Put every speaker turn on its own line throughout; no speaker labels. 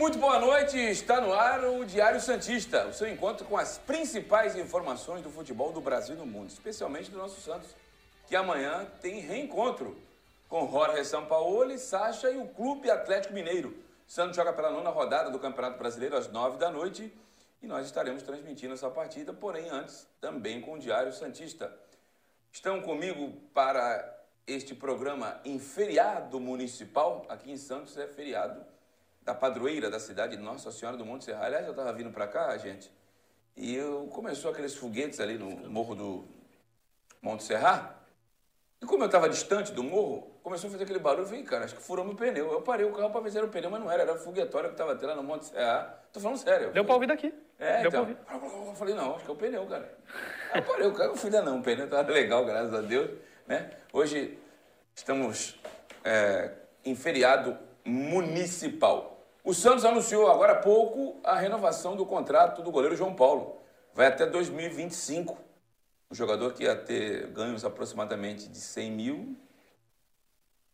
Muito boa noite, está no ar o Diário Santista, o seu encontro com as principais informações do futebol do Brasil e do mundo, especialmente do nosso Santos, que amanhã tem reencontro com Jorge Sampaoli, Sacha e o Clube Atlético Mineiro. Santos joga pela nona rodada do Campeonato Brasileiro às nove da noite e nós estaremos transmitindo essa partida, porém antes também com o Diário Santista. Estão comigo para este programa em feriado municipal, aqui em Santos é feriado da padroeira da cidade Nossa Senhora do Monte Serra. Aliás, eu estava vindo para cá, gente, e eu, começou aqueles foguetes ali no morro do Monte Serra. E como eu estava distante do morro, começou a fazer aquele barulho. Eu falei, cara, acho que furou meu pneu. Eu parei o carro para ver se era o pneu, mas não era. Era o foguetório que estava até lá no Monte Serra. Tô falando sério.
Deu para ouvir daqui.
É,
Deu
então.
pra ouvir.
Eu falei, não, acho que é o pneu, cara. Aí eu parei o carro, eu falei, não, o pneu estava legal, graças a Deus. Né? Hoje estamos é, em feriado municipal. O Santos anunciou agora há pouco a renovação do contrato do goleiro João Paulo. Vai até 2025. O jogador que ia ter ganhos aproximadamente de 100 mil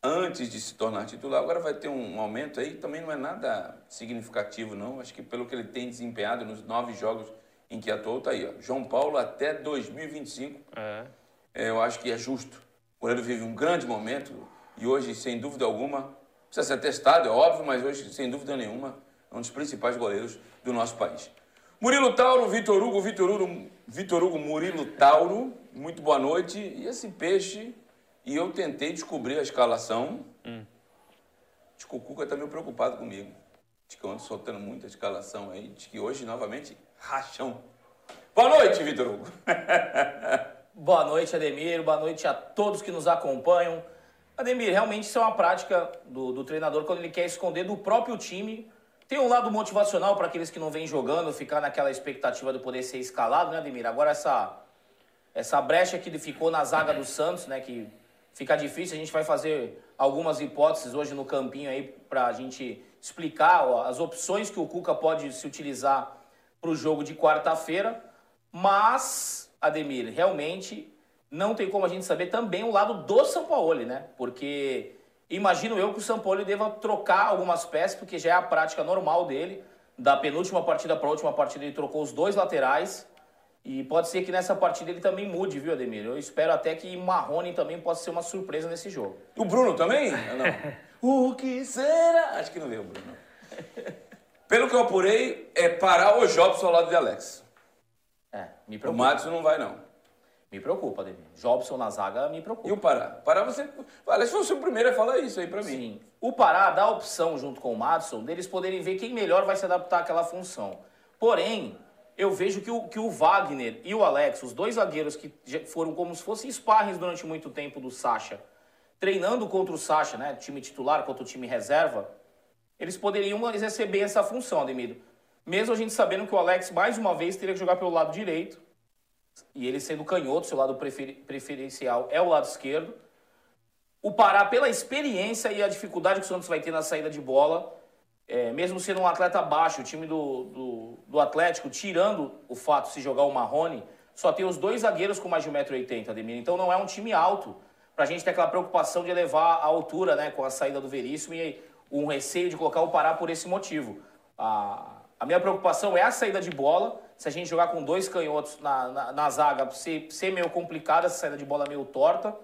antes de se tornar titular, agora vai ter um aumento aí, também não é nada significativo, não. Acho que pelo que ele tem desempenhado nos nove jogos em que atuou, tá aí, ó. João Paulo até 2025.
É.
É, eu acho que é justo. O goleiro vive um grande momento e hoje, sem dúvida alguma, precisa ser testado, é óbvio, mas hoje, sem dúvida nenhuma, é um dos principais goleiros do nosso país. Murilo Tauro, Vitor Hugo, Vitor Hugo, Vitor Hugo, Murilo Tauro, muito boa noite. E esse peixe, e eu tentei descobrir a escalação. Diz que o Cuca está meio preocupado comigo. Diz que eu ando soltando muita escalação aí. Diz que hoje, novamente, rachão. Boa noite, Vitor Hugo.
Boa noite, Ademir. Boa noite a todos que nos acompanham. Ademir, realmente isso é uma prática do, do treinador quando ele quer esconder do próprio time. Tem um lado motivacional para aqueles que não vêm jogando, ficar naquela expectativa de poder ser escalado, né, Ademir? Agora essa, essa brecha que ficou na zaga do Santos, né, que fica difícil. A gente vai fazer algumas hipóteses hoje no campinho aí para a gente explicar ó, as opções que o Cuca pode se utilizar para o jogo de quarta-feira. Mas, Ademir, realmente não tem como a gente saber também o lado do Sampaoli, né? Porque imagino eu que o Sampaoli deva trocar algumas peças, porque já é a prática normal dele. Da penúltima partida para a última partida ele trocou os dois laterais. E pode ser que nessa partida ele também mude, viu, Ademir? Eu espero até que Marrone também possa ser uma surpresa nesse jogo.
O Bruno também? Não. o que será? Acho que não veio o Bruno. Pelo que eu apurei, é parar o Jobson ao lado de Alex.
É, me
O
preocupa.
Madison não vai, não.
Me preocupa, Ademir. Jobson na zaga me preocupa.
E o Pará? Pará você. Alex foi o primeiro a falar isso aí pra mim.
Sim. O Pará dá a opção, junto com o Madison, deles poderem ver quem melhor vai se adaptar àquela função. Porém, eu vejo que o, que o Wagner e o Alex, os dois zagueiros que já foram como se fossem sparrings durante muito tempo do Sacha, treinando contra o Sacha, né? Time titular contra o time reserva, eles poderiam exercer bem essa função, Ademir. Mesmo a gente sabendo que o Alex, mais uma vez, teria que jogar pelo lado direito. E ele sendo canhoto, seu lado preferi- preferencial é o lado esquerdo. O Pará, pela experiência e a dificuldade que o Santos vai ter na saída de bola, é, mesmo sendo um atleta baixo, o time do, do, do Atlético, tirando o fato de se jogar o Marrone, só tem os dois zagueiros com mais de 1,80m, Ademir. Então não é um time alto, pra gente ter aquela preocupação de elevar a altura né, com a saída do Veríssimo e um receio de colocar o Pará por esse motivo. A, a minha preocupação é a saída de bola. Se a gente jogar com dois canhotos na, na, na zaga, ser, ser meio complicado, essa saída de bola meio torta,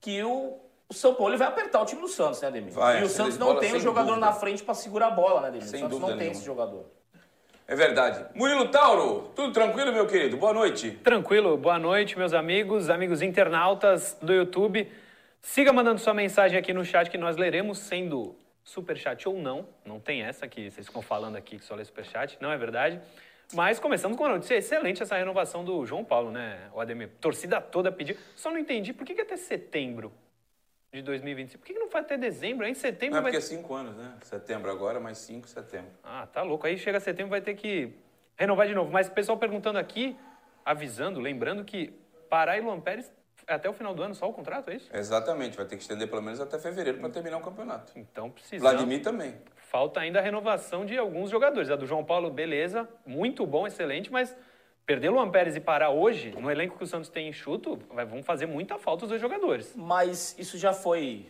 que o, o São Paulo vai apertar o time do Santos, né, Ademir?
Vai,
e o Santos não
bola,
tem um jogador
dúvida.
na frente para segurar a bola, né, Ademir?
Sem
o Santos
dúvida
não tem
nenhuma.
esse jogador.
É verdade. Murilo Tauro, tudo tranquilo, meu querido? Boa noite.
Tranquilo, boa noite, meus amigos, amigos internautas do YouTube. Siga mandando sua mensagem aqui no chat que nós leremos, sendo superchat ou não. Não tem essa que vocês ficam falando aqui que só lê superchat, não é verdade. Mas começando com uma notícia excelente essa renovação do João Paulo, né, o Ademir? Torcida toda pediu. Só não entendi por que, que até setembro de 2025? Por que, que não foi até dezembro? Aí em setembro
Não é
vai
porque é cinco anos, né? Setembro agora, mais cinco, setembro.
Ah, tá louco. Aí chega setembro vai ter que renovar de novo. Mas o pessoal perguntando aqui, avisando, lembrando que Pará e Luan Pérez é até o final do ano só o contrato, é isso?
Exatamente, vai ter que estender pelo menos até fevereiro para terminar o campeonato.
Então precisamos.
Vladimir também.
Falta ainda a renovação de alguns jogadores. A do João Paulo, beleza, muito bom, excelente, mas perder Luan Pérez e Pará hoje, no elenco que o Santos tem enxuto, vai, vão fazer muita falta os dois jogadores.
Mas isso já foi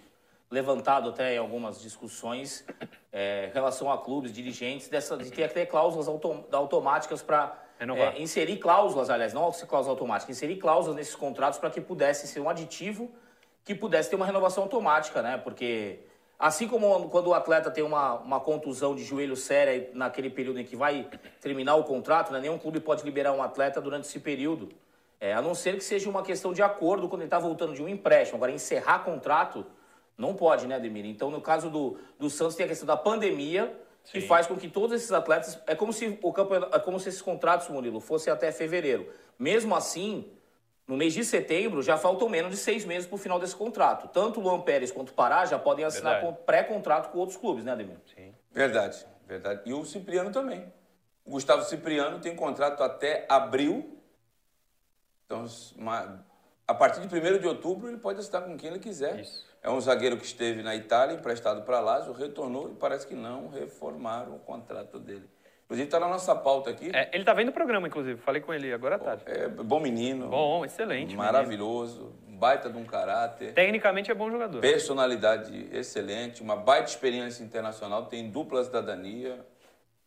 levantado até em algumas discussões é, em relação a clubes, dirigentes, dessa, de ter até cláusulas autom automáticas para
Renovar.
é, inserir cláusulas, aliás, não cláusulas automáticas, inserir cláusulas nesses contratos para que pudesse ser um aditivo que pudesse ter uma renovação automática, né? Porque assim como quando o atleta tem uma, uma contusão de joelho séria naquele período em que vai terminar o contrato, né? nenhum clube pode liberar um atleta durante esse período. É, a não ser que seja uma questão de acordo quando ele está voltando de um empréstimo. Agora, encerrar contrato, não pode, né, Ademir? Então, no caso do, do Santos, tem a questão da pandemia, que
Sim.
faz com que todos esses atletas. É como se o campeonato, é como se esses contratos, Murilo, fossem até fevereiro. Mesmo assim, no mês de setembro, já faltam menos de seis meses para o final desse contrato. Tanto o Luan Pérez quanto o Pará já podem assinar pré-contrato com outros clubes, né, Ademir?
Sim.
Verdade, verdade. E o Cipriano também. O Gustavo Cipriano tem contrato até abril. Então, uma- a partir de 1 de outubro, ele pode assinar com quem ele quiser.
Isso.
É um zagueiro que esteve na Itália, emprestado para Lazio, retornou e parece que não reformaram o contrato dele. Inclusive, está na nossa pauta aqui.
É, ele tá vendo o programa, inclusive. Falei com ele agora à tarde.
É bom menino.
Bom, excelente. menino.
Maravilhoso. Baita de um caráter.
Tecnicamente é bom jogador.
Personalidade excelente, uma baita experiência internacional, tem dupla cidadania.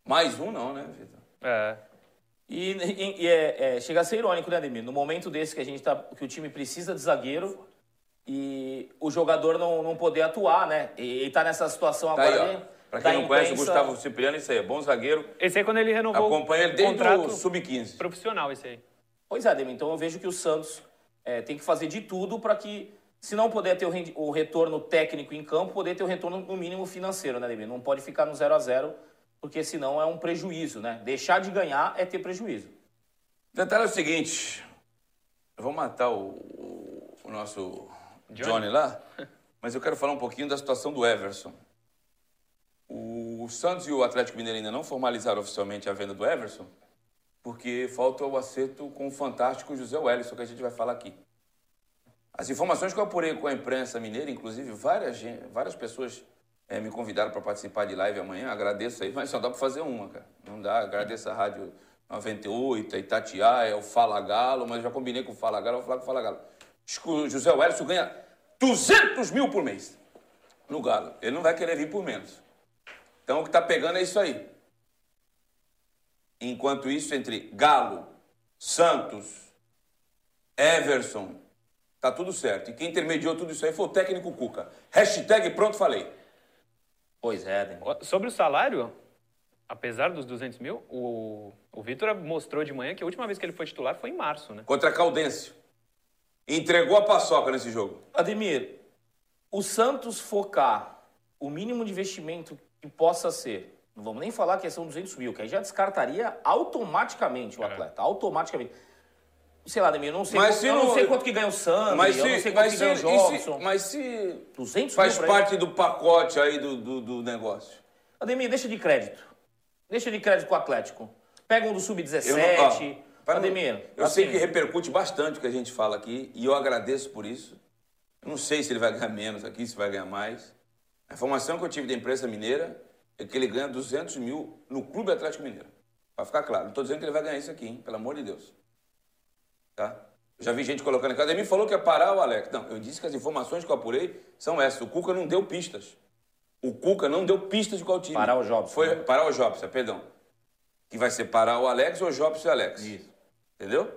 Mais um não, né, Vitor?
É.
E, e- e é, é, chega a ser irônico, né, Ademir? No momento desse que a gente tá, que o time precisa de zagueiro e o jogador não, não poder atuar, né? E, e tá nessa situação
Tá aí,
agora
ó.
de-
Pra
da
quem não conhece o
imprensa.
Gustavo Cipriano, isso aí, é bom zagueiro.
Esse aí quando ele renovou
Acompanha ele
o
desde
contrato
o Sub-15.
profissional, esse aí.
Pois é, Ademir. Então eu vejo que o Santos é, tem que fazer de tudo para que, se não puder ter o, rendi- o retorno técnico em campo, poder ter o retorno no mínimo financeiro, né, Ademir? Não pode ficar no 0 a 0 porque senão é um prejuízo, né? Deixar de ganhar é ter prejuízo.
O detalhe é o seguinte: eu vou matar o, o- nosso Johnny. lá, mas eu quero falar um pouquinho da situação do Everson. O Santos e o Atlético Mineiro ainda não formalizaram oficialmente a venda do Everson, porque falta o acerto com o fantástico José Wellison, que a gente vai falar aqui. As informações que eu apurei com a imprensa mineira, inclusive várias, várias pessoas eh, me convidaram para participar de live amanhã, agradeço aí, mas só dá para fazer uma, cara. Não dá, agradeço a Rádio 98, a Itatiaia, o Fala Galo, mas já combinei com o Fala Galo, vou falar com o Fala Galo. O José Wellison ganha 200 mil por mês no Galo. Ele não vai querer vir por menos. Então o que está pegando é isso aí. Enquanto isso, entre Galo, Santos, Everson, tá tudo certo. E quem intermediou tudo isso aí foi o técnico Cuca. Hashtag pronto falei.
Pois é, Ademir.
Sobre o salário, apesar dos 200 mil, o, o Vitor mostrou de manhã que a última vez que ele foi titular foi em março, né?
Contra a Caldense. Entregou a paçoca nesse jogo.
Ademir, o Santos focar o mínimo de investimento que possa ser, não vamos nem falar que são 200 mil, que aí já descartaria automaticamente o
É.
atleta, automaticamente. Sei lá, Ademir, eu não sei,
Mas
quanto,
se
eu não sei quanto que ganha o Sandro,
Mas
eu não
se,
sei quanto
mas
que
se,
ganha o
e se-
Jobson.
mas se
200
faz parte do pacote aí do, do, do negócio.
ele. Ademir, deixa de crédito. Deixa de crédito com o Atlético. Pega um do
Eu não-
Sub-17.
ó, para não-
Ademir,
Eu
assim,
sei que repercute bastante o que a gente fala aqui e eu agradeço por isso. Eu não sei se ele vai ganhar menos aqui, se vai ganhar mais. A informação que eu tive da imprensa mineira é que ele ganha 200 mil no Clube Atlético Mineiro. Para ficar claro, não estou dizendo que ele vai ganhar isso aqui, hein? pelo amor de Deus. Tá? Eu já vi gente colocando aqui. Ademir falou que ia parar o Alex. Não, eu disse que as informações que eu apurei são essas. O Cuca não deu pistas. O Cuca não deu pistas de qual time.
Parar o Jobson,
Foi
né?
parar o Jobson, perdão. Que vai ser parar o Alex ou o Jobson e o Alex.
Isso.
Entendeu?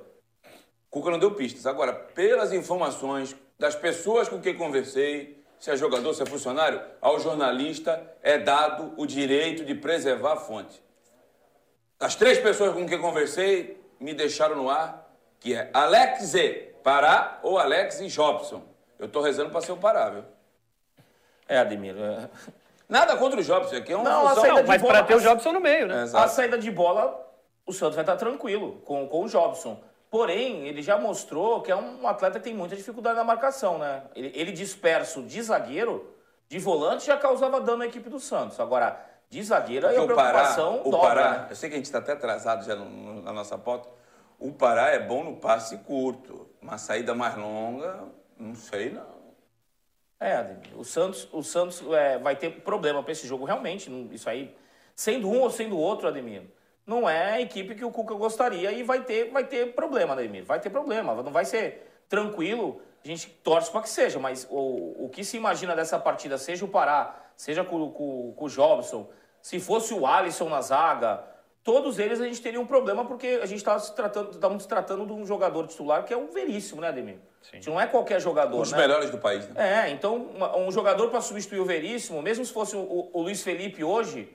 Cuca não deu pistas. Agora, pelas informações das pessoas com quem conversei, se é jogador, se é funcionário, ao jornalista é dado o direito de preservar a fonte. As três pessoas com quem conversei me deixaram no ar, que é Alex e Pará ou Alex e Jobson. Eu tô rezando para ser o Pará, viu?
É, Ademir. é-
Nada contra o Jobson, aqui é uma
Não, a saída
Não,
de
mas para ter o Jobson no meio, né?
É, exato.
A saída de bola, o Santos vai estar tranquilo com, com o Jobson. Porém, ele já mostrou que é um atleta que tem muita dificuldade na marcação, né? Ele, ele disperso de zagueiro, de volante, já causava dano à equipe do Santos. Agora, de zagueiro, aí a
Porque o Pará,
preocupação
o
dobra,
Pará,
né?
eu sei que a gente está até atrasado já no- no- na nossa pauta. O Pará é bom no passe curto, uma saída mais longa, não sei não.
É, Ademir, o Santos, o Santos é, vai ter problema para esse jogo, realmente. Isso aí, sendo um ou sendo outro, Ademir, não é a equipe que o Cuca gostaria e vai ter, vai ter problema, Ademir. Vai ter problema, não vai ser tranquilo. A gente torce para que seja, mas o, o que se imagina dessa partida, seja o Pará, seja com, com, com o Jobson, se fosse o Alisson na zaga, todos eles a gente teria um problema porque a gente está se tratando, estamos se tratando de um jogador titular que é um veríssimo, né, Ademir?
Sim.
A gente não é qualquer jogador,
Um dos
né?
melhores do país, né?
É, então uma- um jogador para substituir o Veríssimo, mesmo se fosse o, o- o Luiz Felipe hoje,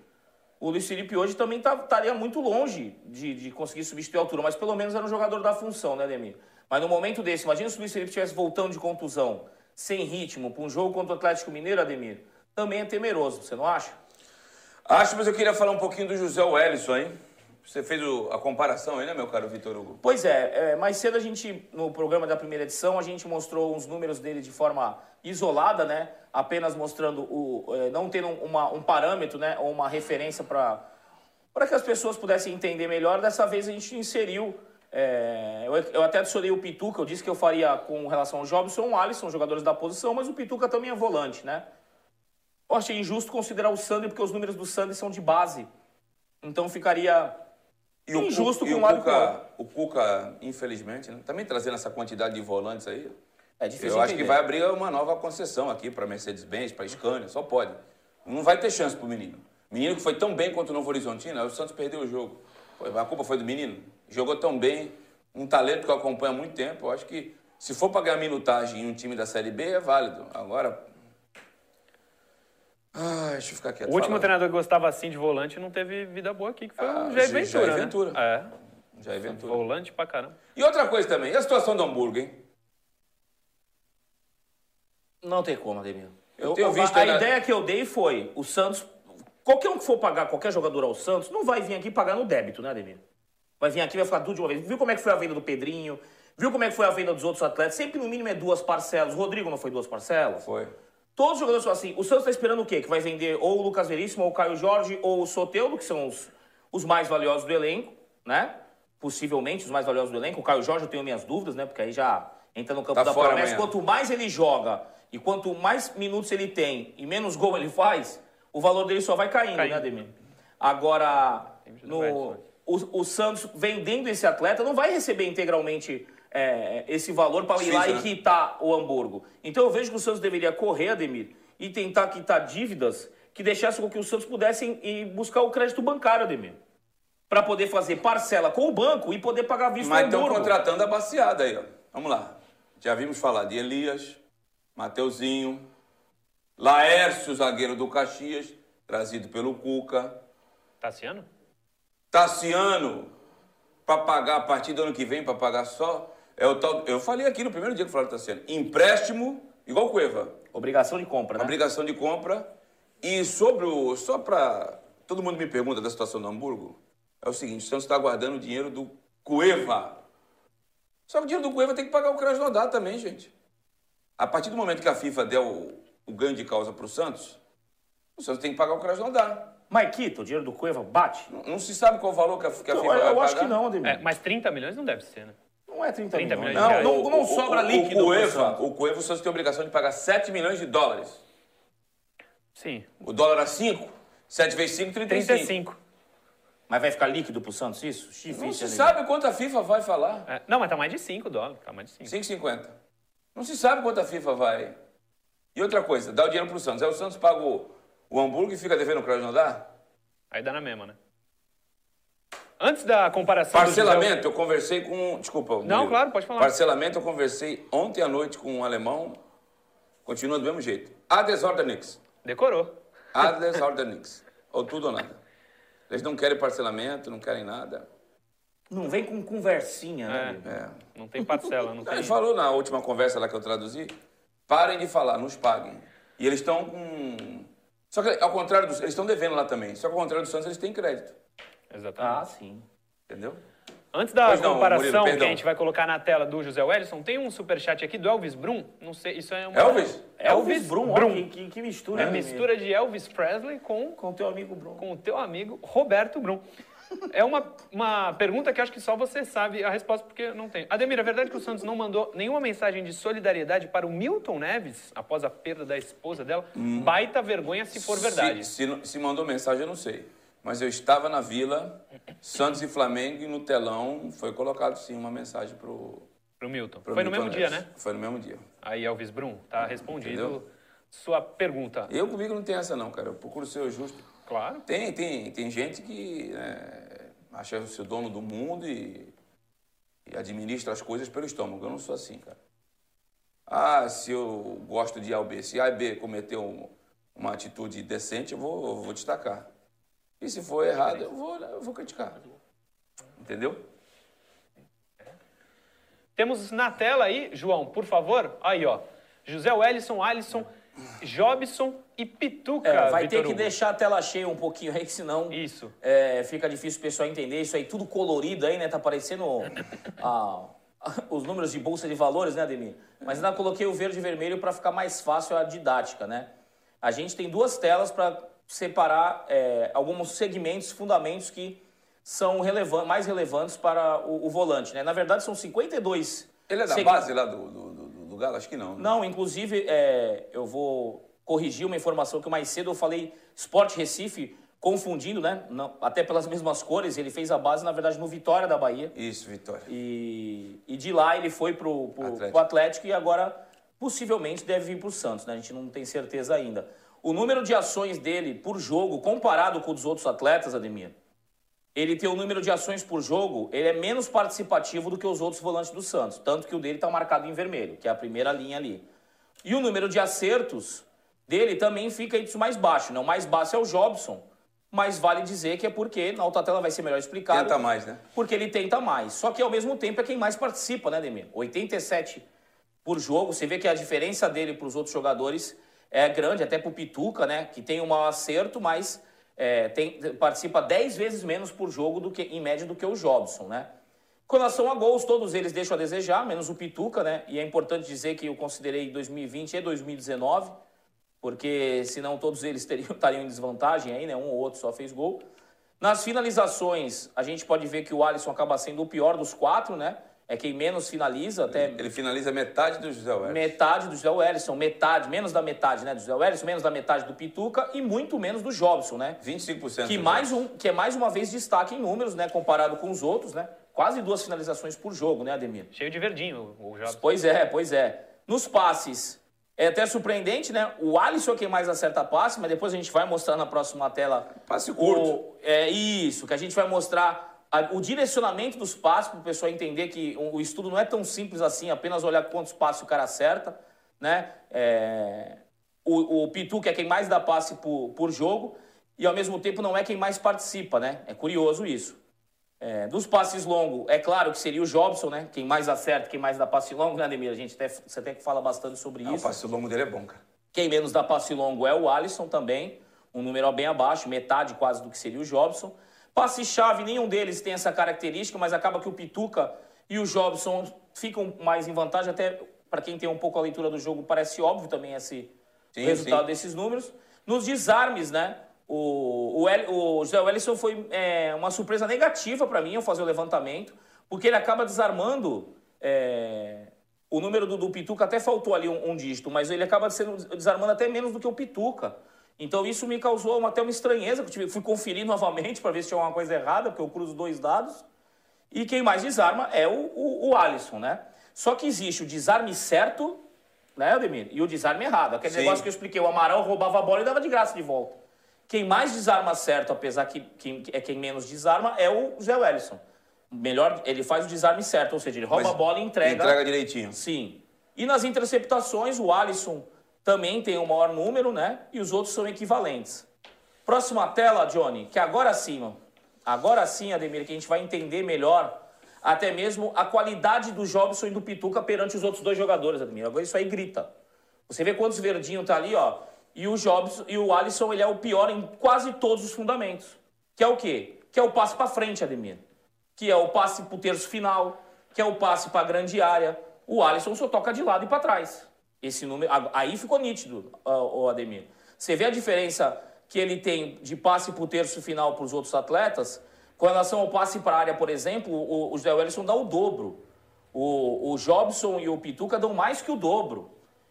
o Luiz Felipe hoje também tá- estaria muito longe de, de conseguir substituir a altura, mas pelo menos era um jogador da função, né, Ademir? Mas no momento desse, imagina se o Luiz Felipe estivesse voltando de contusão, sem ritmo, para um jogo contra o Atlético Mineiro, Ademir, também é temeroso, você não acha?
Acho, mas eu queria falar um pouquinho do José Wellison, hein? Você fez o- a comparação aí, né, meu caro Vitor Hugo?
Pois é, é, mais cedo a gente, no programa da primeira edição, a gente mostrou os números dele de forma isolada, né? Apenas mostrando o. é, não tendo uma, um parâmetro, né? Ou uma referência para para que as pessoas pudessem entender melhor. Dessa vez a gente inseriu. é, eu, eu até adicionei o Pituca, eu disse que eu faria com relação ao Jobson o Alisson, jogadores da posição, mas o Pituca também é volante, né? Eu achei injusto considerar o Sandri, porque os números do Sandri são de base. Então ficaria
E o
injusto
Cuca, e
com
o
um lado e.
Cuca, o Cuca, infelizmente, né, também trazendo essa quantidade de volantes aí.
É difícil
Eu acho que
entender.
vai abrir uma nova concessão aqui para Mercedes-Benz, para Scania, só pode. Não vai ter chance pro menino. Menino que foi tão bem contra o Novo Horizontino, aí o Santos perdeu o jogo. A culpa foi do menino. Jogou tão bem, um talento que eu acompanho há muito tempo. Eu acho que se for para ganhar minutagem em um time da Série B, é válido. Agora. Ah, deixa eu ficar quieto.
O último
Fala.
treinador que gostava assim de volante não teve vida boa aqui, que foi
Ah,
o Jair
Jair
Ventura, né?
Ventura.
É,
Já é Ventura.
volante pra caramba.
E outra coisa também, e a situação do Hamburgo, hein?
Não tem como, Ademir.
Eu tenho visto
a, a ideia que eu dei foi, o Santos, qualquer um que for pagar qualquer jogador ao Santos, não vai vir aqui pagar no débito, né, Ademir? Vai vir aqui e vai falar tudo de uma vez. Viu como é que foi a venda do Pedrinho? Viu como é que foi a venda dos outros atletas? Sempre no mínimo é duas parcelas. O Rodrigo não foi duas parcelas?
Foi.
Todos os jogadores são assim. O Santos está esperando o quê? Que vai vender ou o Lucas Veríssimo, ou o Caio Jorge, ou o Soteudo, que são os, os mais valiosos do elenco, né? Possivelmente os mais valiosos do elenco. O Caio Jorge eu tenho minhas dúvidas, né? Porque aí já entra no campo
Tá
da promessa.
amanhã.
Quanto mais ele joga e quanto mais minutos ele tem e menos gol ele faz, o valor dele só vai caindo,
Caindo.
né, Ademir? Agora, no, o, o Santos vendendo esse atleta não vai receber integralmente é, esse valor para ir lá e
né?
quitar o Hamburgo. Então eu vejo que o Santos deveria correr, Ademir, e tentar quitar dívidas que deixassem com que os Santos pudessem ir buscar o crédito bancário, Ademir. Para poder fazer parcela com o banco e poder pagar visto
Mas estão contratando a baciada aí, ó. Vamos lá. Já vimos falar de Elias, Mateuzinho, Laércio, zagueiro do Caxias, trazido pelo Cuca.
Tassiano?
Tassiano, para pagar a partir do ano que vem, para pagar só. É o tal, eu falei aqui no primeiro dia que falaram do Tassiano. Empréstimo, igual Cueva.
Obrigação de compra, né?
Obrigação de compra. E sobre o. Só para. Todo mundo me pergunta da situação do Hamburgo. É o seguinte: o Santos está guardando o dinheiro do Cueva. Só que o dinheiro do Cueva tem que pagar o Krasnodar também, gente. A partir do momento que a FIFA der o, o ganho de causa para o Santos, o Santos tem que pagar o Krasnodar.
Maikito, o dinheiro do Cueva bate?
Não, não se sabe qual o valor que a, que a
Eu,
FIFA vai
eu
pagar.
acho que não, Ademir.
É, mas 30 milhões não deve ser, né?
Não é 30,
30
milhões.
milhões
Não, não, não
O-
sobra
o,
líquido.
O Cueva, o Cueva, o Santos tem a obrigação de pagar 7 milhões de dólares.
Sim.
O dólar a 5, 7 vezes 5, 35.
35.
Mas vai ficar líquido pro Santos isso? Difícil,
Não se sabe quanto a FIFA vai falar.
É, não, mas tá mais de 5 dólares. Tá mais de 5.
5,50. Não se sabe quanto a FIFA vai. E outra coisa, dá o dinheiro pro Santos. Aí o Santos paga o, o hambúrguer e fica devendo o Krasnodar?
Aí dá na mesma, né? Antes da comparação. do
Parcelamento, eu conversei com. Desculpa. Murilo.
claro, pode falar.
Parcelamento, eu conversei ontem à noite com um alemão. Continua do mesmo jeito. Ades oder nix.
José- Decorou.
Ades oder nix. Ou tudo ou nada. Eles não querem parcelamento, não querem nada.
Não vem com conversinha, né?
É.
É.
Não tem parcela, não
Ele
tem.
falou na última conversa lá que eu traduzi, parem de falar, nos paguem. E eles estão com... Só que ao contrário dos... Eles estão devendo lá também. Só que ao contrário dos Santos, eles têm crédito.
Exatamente.
Ah, sim.
Entendeu?
Antes da
Pois não,
comparação
Murilo,
que a gente vai colocar na tela do José Wellison, tem um superchat aqui do Elvis Brum. Não sei, isso é uma...
Elvis?
Elvis Brum, ó,
Brum.
que, que, que mistura.
É
né,
mistura de Elvis Presley com,
Com o teu amigo Brum.
com o teu amigo Roberto Brum. É uma, uma pergunta que acho que só você sabe a resposta, porque não tem. Ademir, é verdade que o Santos não mandou nenhuma mensagem de solidariedade para o Milton Neves após a perda da esposa dela? Baita vergonha se for verdade.
Hum. Se, se, se mandou mensagem, eu não sei. Mas eu estava na Vila, Santos e Flamengo, e no telão foi colocado sim uma mensagem pro,
Pro Milton.
pro
Foi no
Milton
mesmo dia,
Neves.
né?
Foi no mesmo dia.
Aí, Elvis Brum, tá respondido
Entendeu?
sua pergunta.
Eu comigo não tem essa não, cara. Eu procuro ser o justo.
Claro.
Tem, tem, tem gente que né, acha ser dono do mundo e, e administra as coisas pelo estômago. Eu não sou assim, cara. Ah, se eu gosto de A ou B, se A e B cometeu um- uma atitude decente, eu vou, eu vou destacar. E se for errado, eu vou, eu vou criticar. Entendeu?
Temos na tela aí, João, por favor. Aí, ó. José Wellison, Alisson, Jobson e Pituca.
É, vai
Vitor
ter que
Hugo.
deixar a tela cheia um pouquinho aí, que senão
Isso.
é, fica difícil o pessoal entender. Isso aí tudo colorido aí, né? Tá parecendo ah, os números de bolsa de valores, né, Ademir? Mas ainda coloquei o verde e vermelho para ficar mais fácil a didática, né? A gente tem duas telas para separar é, alguns segmentos, fundamentos que são relevan mais relevantes para o, o volante, né? Na verdade, são 52
Ele é da base lá do, do, do, do Galo? Acho que não. né?
Não, inclusive, é, eu vou corrigir uma informação que mais cedo eu falei Sport Recife, confundindo, né? Não, até pelas mesmas cores, ele fez a base, na verdade, no Vitória da Bahia.
Isso, Vitória.
E, e de lá ele foi pro, pro,
Atlético.
pro Atlético e agora possivelmente deve vir pro Santos, né? A gente não tem certeza ainda. O número de ações dele por jogo, comparado com os dos outros atletas, Ademir, ele tem o número de ações por jogo, ele é menos participativo do que os outros volantes do Santos. Tanto que o dele está marcado em vermelho, que é a primeira linha ali. E o número de acertos dele também fica isso mais baixo. Né? O mais baixo é o Jobson, mas vale dizer que é porque, na outra tela vai ser melhor explicado.
Tenta mais, né?
Porque ele tenta mais. Só que ao mesmo tempo é quem mais participa, né, Demir? 87 por jogo. Você vê que a diferença dele para os outros jogadores é grande, até para o Pituca, né? Que tem um mau acerto, mas é, tem- participa 10 vezes menos por jogo do que, em média do que o Jobson, né? Com relação a gols, todos eles deixam a desejar, menos o Pituca, né? E é importante dizer que eu considerei 2020 e 2019, porque senão todos eles teriam, estariam em desvantagem aí, né? Um ou outro só fez gol. Nas finalizações, a gente pode ver que o Alisson acaba sendo o pior dos quatro, né? É quem menos finaliza, até
Ele finaliza metade do José Welles.
metade do José Wellison, metade, menos da metade, né? Do José Wellison, menos da metade do Pituca e muito menos do Jobson, né?
25%.
Que, mais um, que é mais uma vez destaque em números, né? Comparado com os outros, né? Quase duas finalizações por jogo, né, Ademir?
Cheio de verdinho o Jobson.
Pois é, pois é. Nos passes, é até surpreendente, né? O Alisson é quem mais acerta passe, mas depois a gente vai mostrar na próxima tela.
Passe curto.
O, é isso, que a gente vai mostrar o direcionamento dos passes para o pessoal entender que o, o estudo não é tão simples assim, apenas olhar quantos passes o cara acerta, né? É, o, o Pitu, que é quem mais dá passe por, por jogo, e ao mesmo tempo não é quem mais participa, né? É curioso isso. É, dos passes longos, é claro que seria o Jobson, né? Quem mais acerta, quem mais dá passe longo, né, Ademir? A gente até, você até que fala bastante sobre
Não, o
isso.
passe longo dele é bom, cara.
Quem menos dá passe longo é o Alisson também, um número bem abaixo, metade quase do que seria o Jobson. Passe-chave, nenhum deles tem essa característica, mas acaba que o Pituca e o Jobson ficam mais em vantagem, até para quem tem um pouco a leitura do jogo, parece óbvio também esse
Sim,
resultado
sim.
desses números. Nos desarmes, né? O, o, El- o José Wellison foi é, uma surpresa negativa para mim ao fazer o levantamento, porque ele acaba desarmando. é, o número do, do Pituca até faltou ali um, um dígito, mas ele acaba sendo desarmando até menos do que o Pituca. Então isso me causou uma, até uma estranheza, que eu tive- fui conferir novamente para ver se tinha alguma coisa errada, porque eu cruzo dois dados. E quem mais desarma é o, o, o Alisson, né? Só que existe o desarme certo, né, Ademir? E o desarme errado. Aquele
Sim.
negócio que eu expliquei, o Amaral roubava a bola e dava de graça de volta. Quem mais desarma certo, apesar que, que é quem menos desarma, é o Zé Wellison. Melhor, ele faz o desarme certo, ou seja, ele rouba
Mas
a bola e entrega.
Entrega direitinho.
Sim. E nas interceptações, o Alisson também tem o maior número, né? E os outros são equivalentes. Próxima tela, Johnny, que agora sim, agora sim, Ademir, que a gente vai entender melhor até mesmo a qualidade do Jobson e do Pituca perante os outros dois jogadores, Ademir. Agora isso aí grita. Você vê quantos verdinhos tá ali, ó. E o Jobson e o Alisson, ele é o pior em quase todos os fundamentos. Que é o quê? Que é o passe para frente, Ademir que é o passe para o terço final, que é o passe para grande área. O Alisson só toca de lado e para trás. Esse número, aí ficou nítido, o Ademir. Você vê a diferença que ele tem de passe para o terço final para os outros atletas, com relação ao passe para a área, por exemplo, o, o José Wellison dá o dobro. O, o Jobson e o Pituca dão mais que o dobro.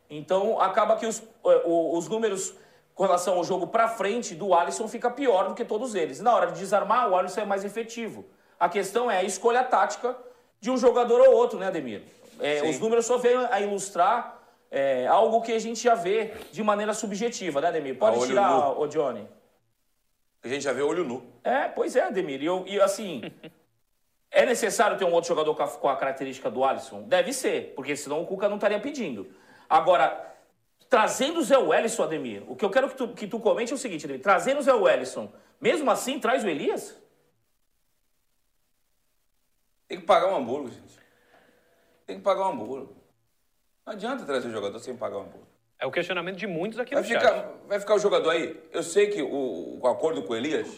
Então acaba que os, o- os números com relação ao jogo para frente do Alisson fica pior do que todos eles. Na hora de desarmar, o Alisson é mais efetivo. A questão é a escolha tática de um jogador ou outro, né, Ademir? É, os números só vêm a ilustrar é, algo que a gente já vê de maneira subjetiva, né, Ademir? Pode
A
tirar, o Johnny.
A gente já vê olho nu.
É, pois é, Ademir. E, eu- e, assim, é necessário ter um outro jogador com a, com a característica do Alisson? Deve ser, porque senão o Cuca não estaria pedindo. Agora, trazendo o Zé Wellison, Ademir, o que eu quero que tu, que tu comente é o seguinte, Ademir. Trazendo o Zé Wellison, mesmo assim, traz o Elias?
Tem que pagar um hambúrguer, gente. Tem que pagar um hambúrguer. Não adianta trazer o jogador sem pagar um hambúrguer.
É o questionamento de muitos aqui
Vai
no chat.
ficar, vai ficar o jogador aí. Eu sei que o, o acordo com o Elias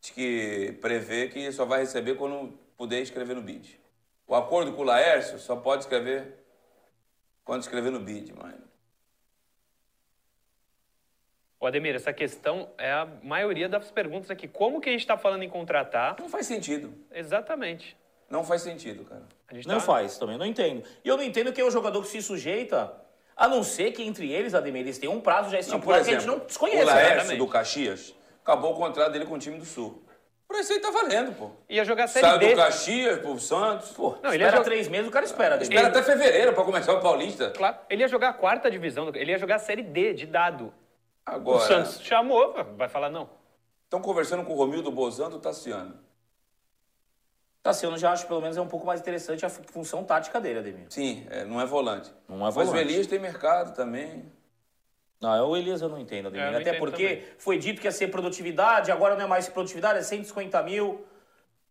diz que prevê que só vai receber quando puder escrever no bid. O acordo com o Laércio só pode escrever quando escrever no bid, mas
Ô, Ademir, essa questão é a maioria das perguntas aqui. Como que a gente está falando em contratar?
não faz sentido.
Exatamente.
Não faz sentido, cara.
A gente
Não
tá-
faz também, não entendo. E eu não entendo quem é o jogador que se sujeita, a não ser que entre eles, Ademir, eles têm um prazo já
Não, por
estipulado que a gente
exemplo,
não desconhece.
o Laércio
exatamente.
do Caxias acabou o contrato dele com o time do Sul. Por isso aí tá valendo, pô.
Ia jogar a Série
Sai
B.
do Caxias pro Santos.
Pô,
Não, ele
espera
jogar-
três meses, o cara espera, Ademir.
Espera até fevereiro pra começar o Paulista.
Claro, ele ia jogar a quarta divisão, ele ia jogar a Série D de dado. O
Agora,
Santos chamou, vai falar não.
estão conversando com o Romildo Bozan do Tassiano.
Tassiano já acho que pelo menos é um pouco mais interessante a fu- função tática dele, Ademir.
Sim, é, não é volante.
Não é
Mas
volante.
o Elias tem mercado também.
Não, é o Elias eu não entendo, Ademir.
É, não
Até
entendo
porque
também.
foi dito que ia ser produtividade, agora não é mais produtividade, é 150 mil.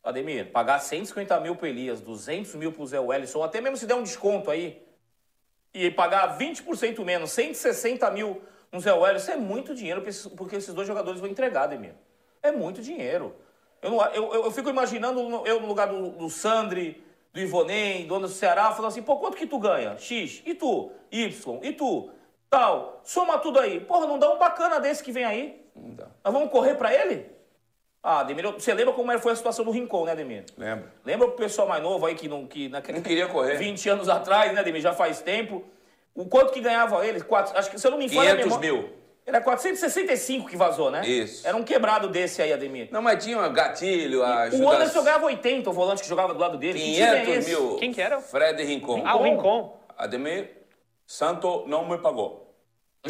Ademir, pagar 150 mil pro Elias, 200 mil pro Zé Wellison, ou até mesmo se der um desconto aí, e pagar 20% menos, 160 mil no Zé Wellison, é muito dinheiro porque esses dois jogadores vão entregar, Ademir. É muito dinheiro. Eu, não- eu, eu- eu fico imaginando eu no lugar do, do Sandri, do Ivonei, do Anderson Ceará, falando assim, pô, quanto que tu ganha? X. E tu? Y. E tu? Tal. Soma tudo aí. Porra, não dá um bacana desse que vem aí?
Não dá.
Nós vamos correr pra ele? Ah, Ademir, você lembra como foi a situação do Rincon, né, Ademir?
Lembra?
Lembra pro pessoal mais novo aí que não, que naquele
Não queria correr.
20 anos atrás, né, Ademir? Já faz tempo. O quanto que ganhava ele? Quatro, acho que, se eu não me engano...
500 mil.
Era 465 que vazou, né?
Isso.
Era um quebrado desse aí, Ademir.
Não, mas tinha um gatilho, a
O Anderson ganhava 80, o volante que jogava do lado dele. Que time é
500 mil.
Quem que era?
Fred Rincon.
Ah, o Rincon.
Ademir, Santo não me pagou.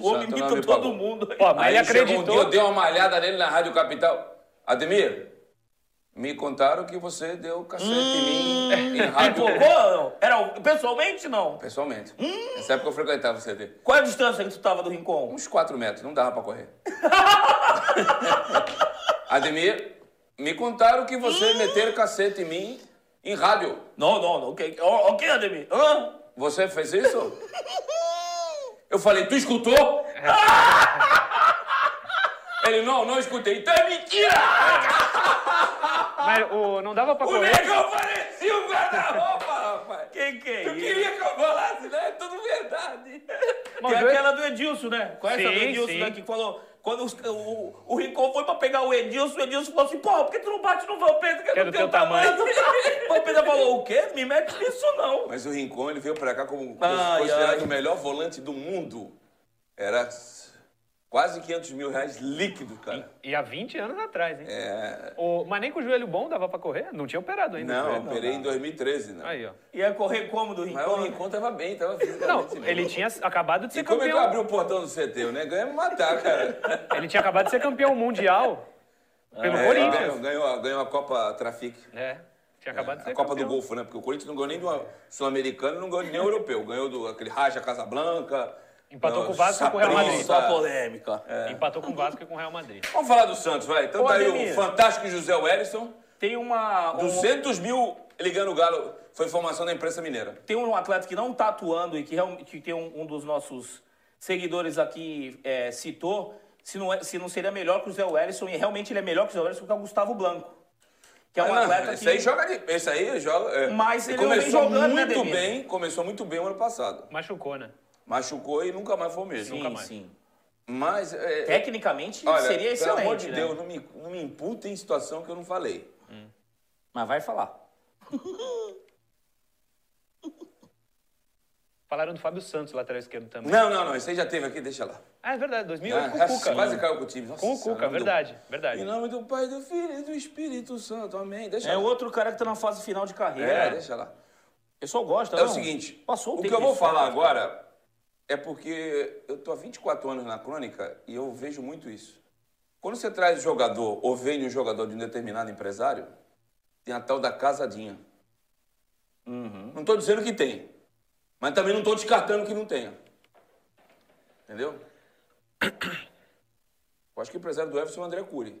O homem
Santo não
imita
me
todo
pagou.
mundo.
Pô, mas
Aí
ele acreditou.
Um dia eu dei uma malhada nele na Rádio Capital. Ademir, me contaram que você deu cacete em mim em rádio.
Pô, não. Era pessoalmente, não.
Pessoalmente. Nessa época eu frequentava o CT.
Qual é a distância que tu tava do Rincon?
Uns 4 metros, não dava pra correr. Ademir, me contaram que você meter cacete em mim em rádio.
Não, não, não. Ok, O- ok, Ademir. Hã?
Você fez isso? Eu falei, tu escutou? Ele, não, não escutei. Então é mentira!
Mas o, não dava pra
O
correr.
negão parecia um guarda-roupa, rapaz.
Quem que é
Tu
isso?
queria que eu falasse, né? É tudo verdade.
Mas
Tem
o-
aquela do Edilson, né? Conhece a do
Sim,
Edilson,
sim.
né? Que falou. Quando os- o, o Rincon foi pra pegar o Edilson, o Edilson falou assim: porra, por que tu não bate no Valpedro que é do teu tamanho? o Valpedro falou: o quê? Me mete nisso não.
Mas o Rincon, ele veio pra cá como
Ai,
considerado
ai.
o melhor volante do mundo. Era quase 500 mil reais líquidos, cara.
E há 20 anos atrás, hein?
É...
O, mas nem com o joelho bom dava pra correr? Não tinha operado ainda.
Não,
joelho.
operei em 2013, não.
Aí, ó.
Ia correr como do
Mas o
Rincon?
Rincon tava bem, tava
Não, ele tinha acabado de ser
E como é que eu
campeão.
abri o portão do CT? O negão ia me matar, cara.
Ele tinha acabado de ser campeão mundial pelo
É,
Corinthians.
Ganhou, ganhou, a- ganhou a Copa Trafic.
É, tinha acabado de ser
A Copa
campeão.
do Golfo, né? Porque o Corinthians não ganhou nem do Sul-Americano, não ganhou nem do europeu. Ganhou do aquele Raja Casablanca.
Empatou
ganhou
com o Vasco e com o Real Madrid.
Só polêmica.
Empatou com o Vasco e com o Real Madrid.
Vamos falar do Santos, vai. Então
Ô,
tá aí
Ademir.
o fantástico José Wellison.
Tem uma. um-
200 mil ligando o Galo. Foi informação da imprensa mineira.
Tem um atleta que não tá atuando e que, tem um, um dos nossos seguidores aqui é, citou, se não, é- se não seria melhor que o Zé Wellison, e realmente ele é melhor que o Zé Wellison, que é o Gustavo Blanco. Que é um
Ah, não,
atleta
esse
que.
aí joga de, esse aí joga. é.
Mas ele
começou
não jogando, né,
muito
Ademir?
bem, começou muito bem o ano passado.
Machucou, né?
Machucou e nunca mais foi o mesmo.
Sim,
nunca mais.
sim.
Mas é,
Tecnicamente
olha,
seria excelente.
pelo amor de
né?
Deus, não me, não me imputem em situação que eu não falei.
Mas vai falar.
Falaram do Fábio Santos, lateral esquerdo também.
Não, não, não, esse aí já teve aqui, deixa lá.
Ah, é verdade, 2008
Ah,
com o Cuca.
Quase caiu com o time. Nossa
Com o Cuca,
em nome do-
verdade, verdade.
Em nome do Pai, do Filho e do Espírito Santo, amém. Deixa
É
lá.
outro cara que tá na fase final de carreira.
É, deixa lá.
pessoal gosta,
É
não?
o seguinte,
Passou
o que
tempo
eu vou falar agora é porque eu tô há 24 anos na crônica e eu vejo muito isso. Quando você traz jogador ou vende um jogador de um determinado empresário, tem a tal da casadinha.
Uhum.
Não estou dizendo que tem, mas também não estou descartando que não tenha. Entendeu? Eu acho que o empresário do Everson é o André Cury,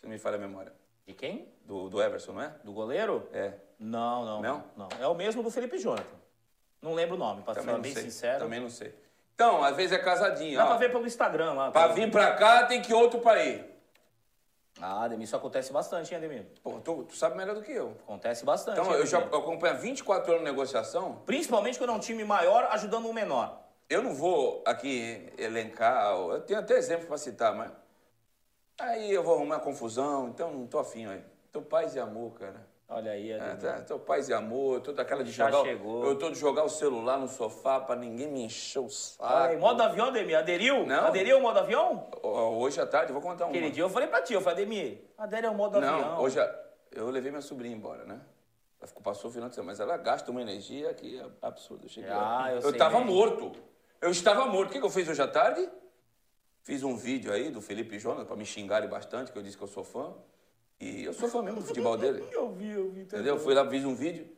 se não me falha a memória.
De quem?
Do, do Everson, não é?
Do goleiro?
É.
Não, não.
Não?
Não. É o mesmo do Felipe Jonathan. Não lembro o nome, pra
Também
ser bem
sei.
sincero.
Também não sei. Então, às vezes é casadinha.
Dá
ó.
pra ver pelo Instagram lá.
Pra vir pra cá tem que outro pra ir.
Ah, Ademir, isso acontece bastante, hein, Ademir?
Pô, tu, tu sabe melhor do que eu.
Acontece bastante.
Então,
hein,
eu já
Ademir?
acompanho há 24 anos de negociação.
Principalmente quando é um time maior ajudando um menor.
Eu não vou aqui elencar, eu tenho até exemplos pra citar, mas. Aí eu vou arrumar confusão, então não tô afim, aí. Tô paz e amor, cara.
Olha aí,
É, tá, tô paz e amor, tô daquela de
Já
jogar.
chegou.
Eu tô de jogar o celular no sofá pra ninguém me encher o saco.
Aí, modo avião, Ademir. Aderiu?
Não.
Aderiu ao modo avião?
Hoje à tarde, vou contar uma.
Aquele dia eu falei pra ti, eu falei, Ademir, adere ao modo
Não,
avião.
hoje a- eu levei minha sobrinha embora, né? Ela ficou, passou o final de semana, mas ela gasta uma energia que é absurda. Eu, cheguei
Ah, eu
eu
sei
estava
bem.
morto. Eu estava morto. O que, que eu fiz hoje à tarde? Fiz um vídeo aí do Felipe Jonas para me xingarem bastante, que eu disse que eu sou fã. E eu sou fã mesmo do futebol dele.
Eu vi, eu vi. tá
Entendeu? Fui lá, fiz um vídeo.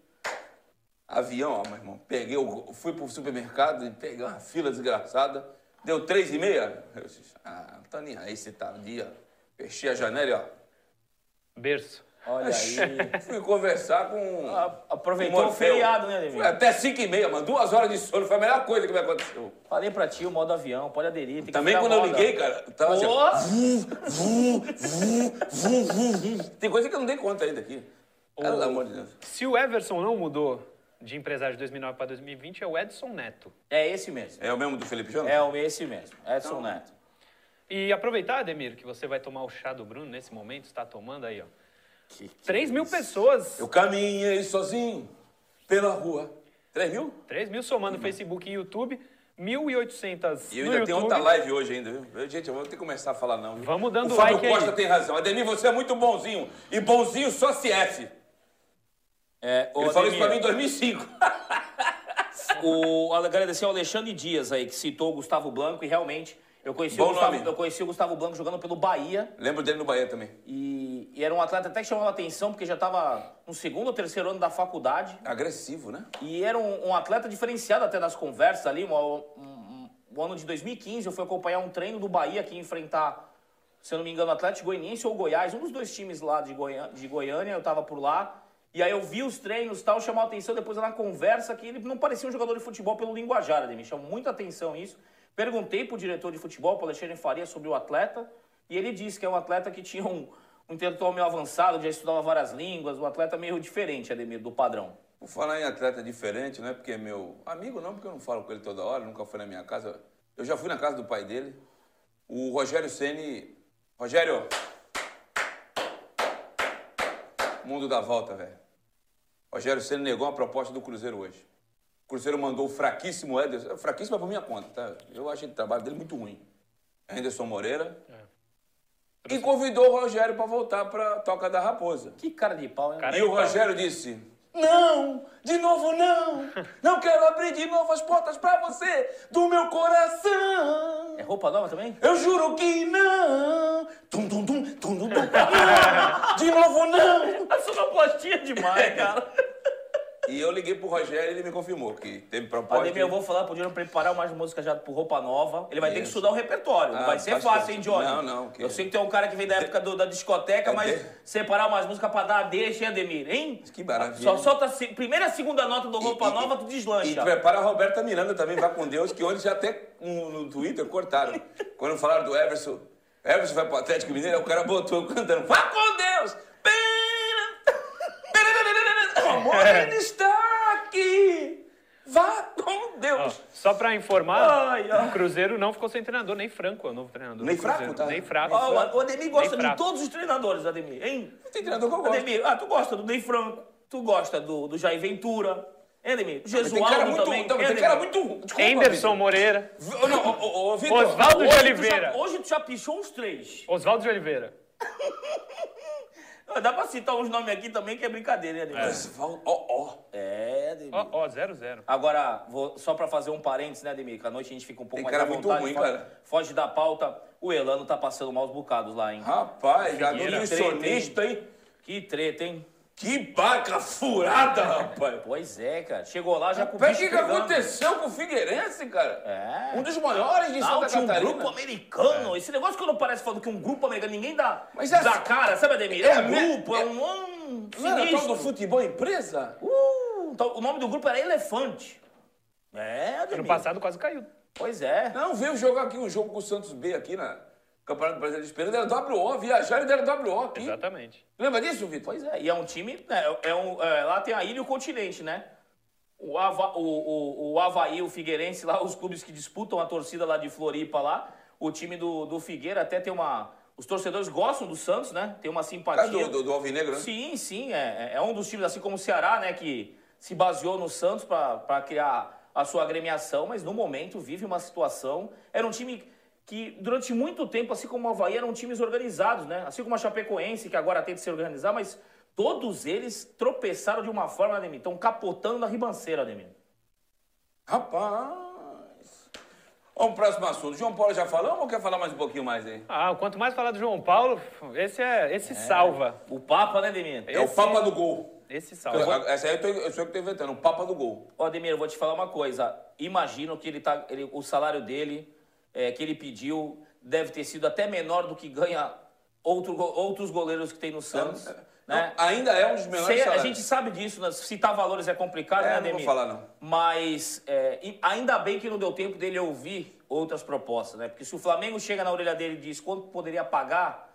Avião, ó, meu irmão. Peguei, o, fui pro supermercado e peguei uma fila desgraçada. Deu três e meia. Eu disse, ah, não tô nem aí se tá no dia. Fechei a janela e ó.
Berço.
Olha aí.
Fui conversar com.
Aproveitou
com
o feriado, né, Ademir?
Fui até 5 e meia, mano. Duas horas de sono. Foi a melhor coisa que me aconteceu.
Falei pra ti, o modo avião, pode aderir.
Também quando eu liguei, cara, tava assim. ó,
Pô!
Tem coisa que eu não dei conta ainda aqui. Pelo amor de Deus.
Se o Everson não mudou de empresário de 2009 para 2020, é o Edson Neto.
É esse mesmo.
É o mesmo do Felipe Jonas?
É o esse mesmo.
Então,
Edson Neto.
E aproveitar, Ademir, que você vai tomar o chá do Bruno nesse momento, está tomando aí, ó.
Que- que
3 mil
isso.
pessoas.
Eu caminhei sozinho pela rua. 3 mil?
3 mil somando Facebook e YouTube. 1.800
E eu ainda tenho outra live hoje ainda, viu? Gente, eu vou ter que começar a falar não. viu?
Vamos dando
o Fábio
like aí.
Costa tem razão. Ademir, você é muito bonzinho. E bonzinho só se F.
É,
Ele falou isso pra mim em 2005.
O, agradecer ao Alexandre Dias aí, que citou o Gustavo Blanco, e realmente, eu conheci, o
Bom
Gustavo,
nome.
eu conheci o Gustavo Blanco jogando pelo Bahia,
Lembro dele no Bahia também.
e, e era um atleta até que chamava atenção, porque já estava no segundo ou terceiro ano da faculdade,
Agressivo, né?
e era um, um atleta diferenciado até nas conversas ali, uma- um, um- o ano de 2015 eu fui acompanhar um treino do Bahia que ia enfrentar, se eu não me engano, o Atlético Goianiense ou Goiás, um dos dois times lá de, Goiânia, de Goiânia, eu tava por lá, e aí eu vi os treinos e tal, chamou a atenção depois na conversa que ele não parecia um jogador de futebol pelo linguajar, Ademir, chamou muita atenção isso. Perguntei pro diretor de futebol, pro Alexandre Faria, sobre o atleta, e ele disse que é um atleta que tinha um, um intelectual meio avançado, já estudava várias línguas, um atleta meio diferente, Ademir, do padrão.
Por falar em atleta diferente, não é porque é meu amigo, não, porque eu não falo com ele toda hora, nunca foi na minha casa. Eu já fui na casa do pai dele. O Rogério Ceni. Rogério! Mundo da volta, velho. Rogério Ceni negou uma proposta do Cruzeiro hoje. O Cruzeiro mandou o fraquíssimo Ederson. Fraquíssimo é por minha conta, tá? Eu achei o trabalho dele muito ruim. Anderson Moreira. E convidou o Rogério para voltar para Toca da Raposa.
Que cara de pau, hein?
Cara
E o
de pau.
Rogério disse: Não, de novo não. Não quero abrir de novo as portas pra você do meu coração.
É roupa nova também?
Eu juro que não. Tum, tum, tum, tum, tum, tum. Não, de novo não.
A sonoplastia é demais, cara.
E eu liguei pro Rogério e ele me confirmou que teve proposta.
Ademir, eu vou falar pro Júnior preparar umas músicas já pro Roupa Nova. Ele vai ter que
Isso.
estudar o repertório. não
Ah,
vai ser
bastante.
fácil, hein, Johnny?
Não, não, que-
Eu sei que tem um cara que vem da época do- da discoteca,
É
mas
de-
separar umas músicas pra dar a deixa, hein, Ademir? Hein?
Que maravilha.
Só solta a primeira e segunda nota do Roupa
E- e-
Nova, tu
E
deslancha.
prepara a Roberta Miranda também, vá com Deus, que ontem já até no, Twitter cortaram. Quando falaram do Everson, Everson vai pro Atlético Mineiro, o cara botou cantando, vá com Deus! O amor ele está aqui! Vá com
Ó,
Deus!
só para informar,
Ai, ai.
o Cruzeiro não ficou sem treinador, nem Franco é o novo treinador.
Nem. Fraco, tá?
Nem Fraco.
Ó, o Ademir gosta de todos os treinadores, Ademir, hein?
Tem treinador que eu gosto.
Ademir, ah, tu gosta do Ney Franco, tu gosta do, do Jair Ventura, Ademir?
Tem
Jesualdo
cara muito,
também,
não, tem cara muito... Desculpa,
Anderson Moreira,
Vitor. Não, Vitor.
Oswaldo de Oliveira.
já- hoje tu já pichou uns três.
Oswaldo de Oliveira.
Dá pra citar uns nomes aqui também que é brincadeira, né, Ademir?
Osvaldo, ó, ó.
É, Ademir.
Ó, ó, 0-0.
Agora, vou- só pra fazer um parênteses, né, Ademir? Que à noite a gente fica um pouco
Tem
mais
cara
à
muito
vontade.
ruim,
foge,
cara.
foge da pauta. O Elano tá passando maus bocados lá, hein?
Rapaz, já
Figueira,
nutricionista, hein?
Que treta, hein?
Que baca furada, rapaz.
Pois é, cara. Chegou lá já com o bicho
que, que aconteceu com o Figueirense, cara?
É.
Um dos maiores de
Não,
Santa
tinha um grupo americano. Esse negócio quando parece falando que um grupo americano, ninguém dá,
Mas é
dá
assim-
cara, sabe, Ademir?
É
É, um grupo, é, um... um
Não era tal do futebol empresa?
Uh, então, o nome do grupo era Elefante. É, Ademir.
Ano passado quase caiu.
Pois é.
Não, veio jogar aqui um jogo com o Santos B aqui na Campeonato Brasileiro de Esperança. Deram WO, viajaram e deram WO aqui.
Exatamente.
Lembra disso, Vitor?
Pois é, e é um time. É, é um, é, lá tem a ilha e o continente, né? O, Ava, o, o, o Havaí, o Figueirense, lá, os clubes que disputam a torcida lá de Floripa lá. O time do, do Figueira até tem uma. Os torcedores gostam do Santos, né? Tem uma simpatia.
do, do, do Alvinegro, né?
Sim, sim. É, é um dos times, assim como o Ceará, né? Que se baseou no Santos para criar a sua agremiação, mas no momento vive uma situação. Era um time que durante muito tempo, assim como o Havaí, eram times organizados, né? Assim como a Chapecoense, que agora tenta se organizar, mas todos eles tropeçaram de uma forma, Ademir. Estão capotando na ribanceira, Ademir.
Rapaz. Vamos pro próximo assunto. João Paulo já falamos ou quer falar mais um pouquinho mais aí?
Ah, quanto mais falar do João Paulo, esse é esse salva.
O Papa, né, Ademir?
É o Papa do Gol.
Esse salva.
Essa aí eu, tô, eu sou eu que tô inventando, o Papa do Gol.
Ó, Ademir, eu vou te falar uma coisa. Imagino que ele tá, ele- o salário dele, é, que ele pediu, deve ter sido até menor do que ganha outro outros goleiros que tem no Santos. né?
Não, ainda é um dos menores
Sei- a
salários.
gente sabe disso, né? citar valores é complicado,
É,
né,
não vou falar, não.
Mas é, ainda bem que não deu tempo dele ouvir outras propostas, né? Porque se o Flamengo chega na orelha dele e diz quanto poderia pagar,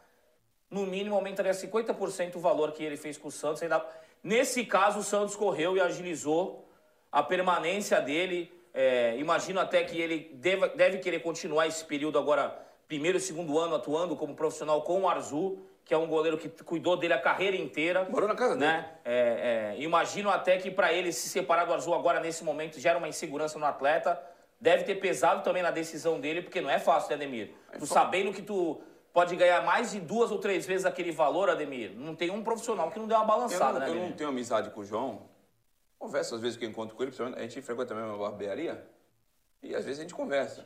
no mínimo aumentaria 50% o valor que ele fez com o Santos. Ainda... Nesse caso, o Santos correu e agilizou a permanência dele. É, imagino até que ele deva, deve querer continuar esse período agora, primeiro e segundo ano, atuando como profissional com o Arzu, que é um goleiro que cuidou dele a carreira inteira.
Morou na casa dele.
né? É, é, imagino até que para ele se separar do Arzu agora, nesse momento, gera uma insegurança no atleta. Deve ter pesado também na decisão dele, porque não é fácil, né, Ademir? Tu sabendo que tu pode ganhar mais de duas ou três vezes aquele valor, Ademir, não tem um profissional que não deu uma
Eu,
balançada,
não,
né,
eu não tenho amizade com o João. Converso às vezes que eu encontro com ele, a gente frequenta mesmo uma barbearia. E às vezes a gente conversa.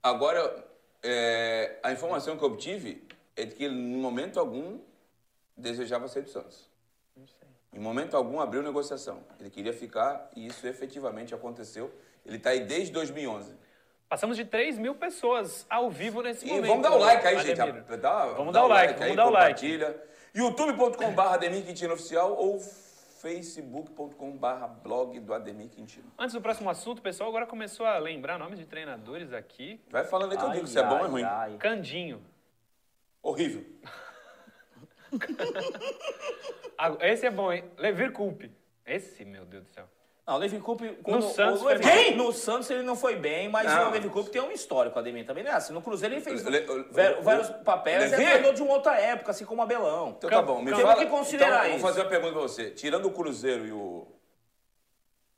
Agora, é, a informação que eu obtive é de que ele, em momento algum, desejava sair do Santos. Em momento algum, abriu negociação. Ele queria ficar e isso efetivamente aconteceu. Ele está aí desde 2011.
Passamos de 3 mil pessoas ao vivo nesse
E
momento.
vamos dar o like aí, gente. Dá-
Vamos dar o like,
aí,
vamos dar o like.
youtube.com.br Ademir Quintino Oficial ou facebook.com.br blog do Ademir Quintino.
Antes do próximo assunto, o pessoal agora começou a lembrar nomes de treinadores aqui.
Vai falando aí que eu digo se é bom ou é ruim.
ai.
Candinho.
Horrível.
Esse é bom, hein? Levir Culpe. Esse, meu Deus do céu.
Não, o Levi Coupe...
No Santos
o Levi-
bem.
No Santos ele não foi bem, mas
Não.
o Levi Coupe tem um histórico, Ademir, também não é assim. No Cruzeiro ele fez
Le-
ver-
o-
vários
o-
papéis, é
Levi?
treinador de uma outra época, assim como o Abelão.
Então tá bom, me
Temos
fala.
que considerar
então,
isso.
Vou fazer uma pergunta pra você. Tirando o Cruzeiro e o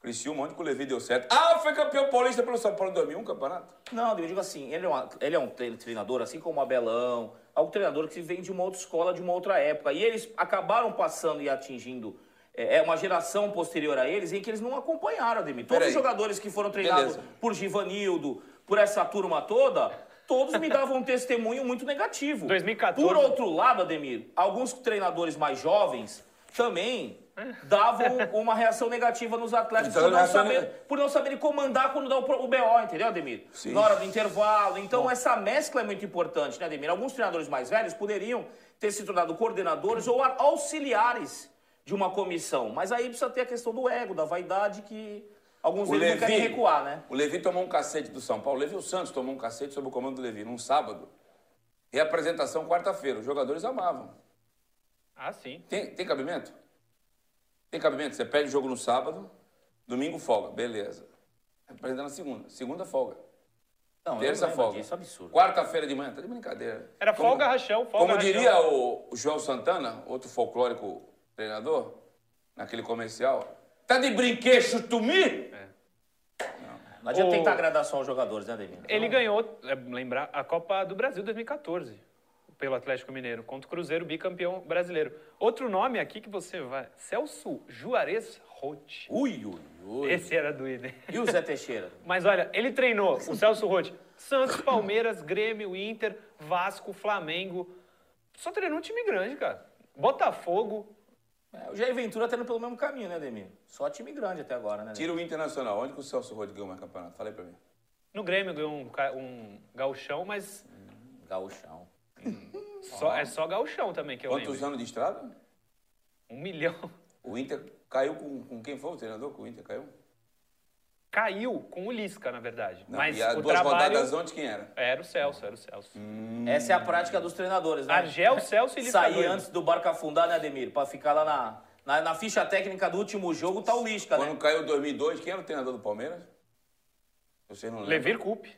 Criciúma, onde que o Levi deu certo? Ah, foi campeão paulista pelo São Paulo em 2001, campeonato?
Não, eu digo assim, ele é, uma- ele é um tre- treinador, assim como o Abelão, é um treinador que vem de uma outra escola, de uma outra época. E eles acabaram passando e atingindo é, é uma geração posterior a eles em que eles não acompanharam, Ademir. Todos
Peraí.
os jogadores que foram treinados
Beleza.
por Givanildo, por essa turma toda, todos me davam um testemunho muito negativo.
2014.
Por outro lado, Ademir, alguns treinadores mais jovens também davam uma reação negativa nos atletas
Então,
por não, saber,
neg-
por não saberem comandar quando dá o, o BO, entendeu, Ademir?
Sim.
Na hora do intervalo. Então, essa mescla é muito importante, né, Ademir? Alguns treinadores mais velhos poderiam ter se tornado coordenadores ou auxiliares de uma comissão. Mas aí precisa ter a questão do ego, da vaidade, que alguns
O
deles não
Levi,
querem recuar, né?
o Levi tomou um cacete do São Paulo. O Levi o Santos tomou um cacete sob o comando do Levi, num sábado. E a apresentação quarta-feira. Os jogadores amavam.
Ah, sim.
Tem, tem cabimento? Tem cabimento? Você perde o jogo no sábado, domingo folga, beleza. Apresenta na segunda. Segunda folga.
Não,
Terça
não
folga.
disso, absurdo.
Quarta-feira de manhã, tá de brincadeira.
Era
Como-
folga rachão, folga
Como
rachão.
diria o, o João Santana, outro folclórico treinador, naquele comercial, tá de brinquedo tu me?
Não adianta
O-
tentar agradar só os jogadores, né, Ademir?
Ele ganhou, é, lembrar, a Copa do Brasil 2014. pelo Atlético Mineiro, contra o Cruzeiro, bicampeão brasileiro. Outro nome aqui que você vai, Celso Juarez Roth.
Ui, ui, ui.
Esse era do Idem.
E o Zé Teixeira?
Mas olha, ele treinou o Celso Roth, Santos, Palmeiras, Grêmio, Inter, Vasco, Flamengo. Só treinou um time grande, cara. Botafogo.
É, o Jair Ventura tá indo pelo mesmo caminho, né, Demir? Só time grande até agora, né?
Tira o Internacional. Onde que o Celso Roth ganhou mais campeonato? Fala aí pra mim.
No Grêmio ganhou um, um gauchão, mas
Gauchão.
só, é só gauchão também que eu
Quantos
lembro.
anos de estrada?
Um milhão.
O Inter caiu com, com quem foi o treinador que o Inter caiu?
Caiu com o Lisca, na verdade.
Não,
mas
e as
o
duas
trabalho...
rodadas antes quem era?
Era o Celso, era o Celso.
Essa é a prática dos treinadores, né?
Argel, Celso e Lisca.
Sair antes do barco afundar, né, Ademir? Pra ficar lá na, na, na ficha técnica do último jogo, tá o Lisca, né?
Quando caiu 2002, quem era o treinador do Palmeiras? Vocês não lembram?
Levir Coupe.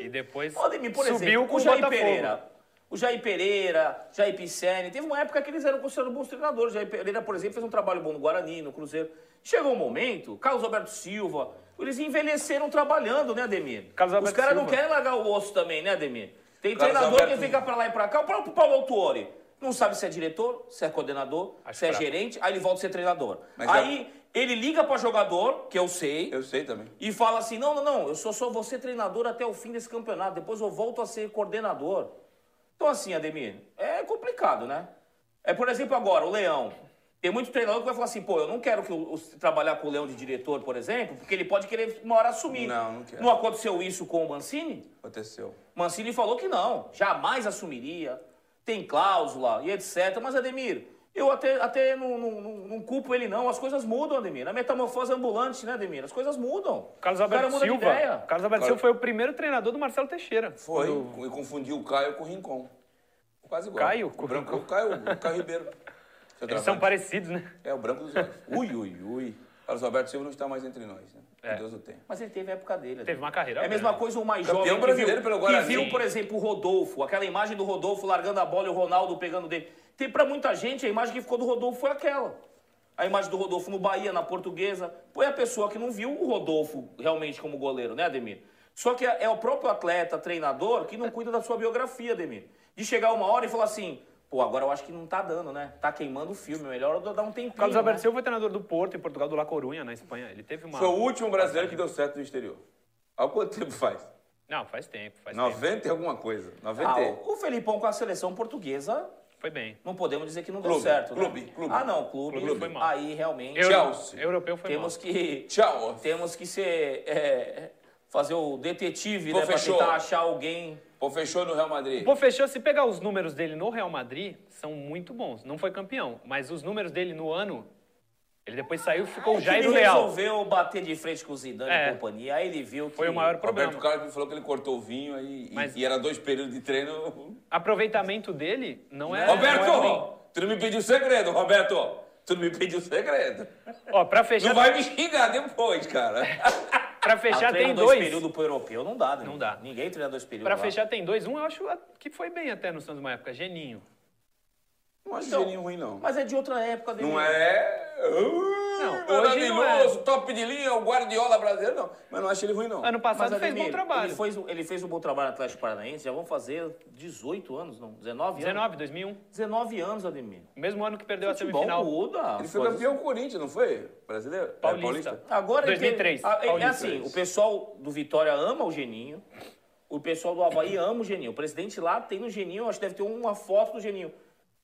e depois
Ô, Ademir, por
subiu
exemplo,
com
o
o
Jair
Botafogo.
Pereira. O Jair Pereira, Jair Pisani, teve uma época que eles eram considerados bons treinadores. O Jair Pereira, por exemplo, fez um trabalho bom no Guarani, no Cruzeiro. Chegou um momento, Carlos Alberto Silva, eles envelheceram trabalhando, né, Ademir?
Carlos
Os
Alberto
caras não querem largar o osso também, né, Ademir? Tem
Carlos
treinador
Alberto-
que fica pra lá e pra cá. O próprio Paulo Autuori não sabe se é diretor, se é coordenador,
Acho
se é
fraco.
gerente, aí ele volta a ser treinador.
Mas
aí ele liga pra jogador, que eu sei,
Eu sei também.
e fala assim: não, não, não, eu só só vou ser treinador até o fim desse campeonato, depois eu volto a ser coordenador. Então, assim, Ademir, é complicado, né? É, por exemplo, agora, o Leão. Tem muito treinador que vai falar assim, pô, eu não quero que o, o- trabalhar com o Leão de diretor, por exemplo, porque ele pode querer uma hora assumir.
Não, não quero.
Não aconteceu isso com o Mancini?
Aconteceu.
Mancini falou que não, jamais assumiria, tem cláusula e etc. Mas, Ademir, eu até, até não, não, não- não culpo ele, não. As coisas mudam, Ademir. A metamorfose ambulante, né, Ademir? As coisas mudam.
Carlos
O cara
Alberto
muda de
Silva.
ideia.
Carlos Alberto Silva foi o primeiro treinador do Marcelo Teixeira.
Foi.
Quando-
E confundiu o Caio com o Rincon. Quase igual.
Caio
O branco, o Caio, o Caio Ribeiro. Seu
Eles são parecidos, né?
É o branco dos olhos. Ui, ui, ui. Carlos Alberto Silva não está mais entre nós, né?
É.
Que Deus o tenha.
Mas ele teve a época dele.
Teve uma carreira
É a mesma coisa o mais
Campeão
jovem que
brasileiro
viu,
pelo
que
Guarani.
viu, por exemplo, o Rodolfo. Aquela imagem do Rodolfo largando a bola e o Ronaldo pegando dele. Tem pra muita gente, a imagem que ficou do Rodolfo foi aquela. A imagem do Rodolfo no Bahia, na Portuguesa. Foi a pessoa que não viu o Rodolfo realmente como goleiro, né, Ademir? Só que é o próprio atleta, treinador, que não cuida da sua biografia, Ademir. De chegar uma hora e falar assim, pô, agora eu acho que não tá dando, né? Tá queimando o filme, melhor eu dar um tempinho.
Carlos Alberto
né?
Silva foi treinador do Porto, em Portugal, do La Corunha, na Espanha. Ele teve uma...
Foi o último brasileiro que deu certo no exterior. Há quanto tempo faz?
Não, faz tempo, faz tempo.
90 e alguma coisa. 90
Ah, o- o Felipão com a seleção portuguesa
Foi bem.
Não podemos dizer que não
Clube,
deu certo. né?
clube, clube.
Ah, não, clube.
Clube foi mal.
Aí realmente
Euro-
Chelsea.
Europeu foi
temos
mal.
que
Tchau.
temos que ser é, fazer o detetive,
Pô,
né, para
fechou.
tentar achar alguém.
Pô, fechou no Real Madrid.
Pô, fechou. Se pegar os números dele no Real Madrid, são muito bons. Não foi campeão, mas os números dele no ano, ele depois saiu e ficou
É
já
ele
Real.
resolveu bater de frente com o Zidane
É.
e companhia. Aí ele viu que
Foi o maior problema.
Roberto Carlos me falou que ele cortou o vinho aí, e-
Mas-
e, era dois períodos de treino.
Aproveitamento dele não é.
Roberto!
não é
tu não me pediu segredo, Roberto! Tu não me pediu segredo.
Ó, pra fechar,
Não vai me xingar depois, cara.
Ah,
fechar tem
dois
dois.
períodos pro europeu não dá, né?
Não dá.
Ninguém treina dois períodos. Lá.
fechar tem dois. Um eu acho que foi bem até no Santos uma época. Geninho.
Não acho
Então,
geninho ruim, não.
Mas é de outra época dele.
Não é.
Não,
Não,
hoje não é.
maravilhoso, top de linha, o Guardiola brasileiro, não. Mas não acho ele ruim, não.
Ano passado
Mas,
fez
Ademir,
bom trabalho.
Ele fez, ele fez um bom trabalho no Atlético Paranaense. Já vão fazer 18 anos, não? 19 anos?
19, 2001.
19 anos, Ademir.
Mesmo ano que perdeu a
Futebol
semifinal.
muda.
Ele foi
coisas-
campeão Corinthians, não foi? Brasileiro? É,
Paulista.
Agora ele
2003,
tem- ah, é- é
Paulista.
assim, o pessoal do Vitória ama o Geninho. O pessoal do Havaí ama o Geninho. O presidente lá tem no Geninho, acho que deve ter uma foto do Geninho.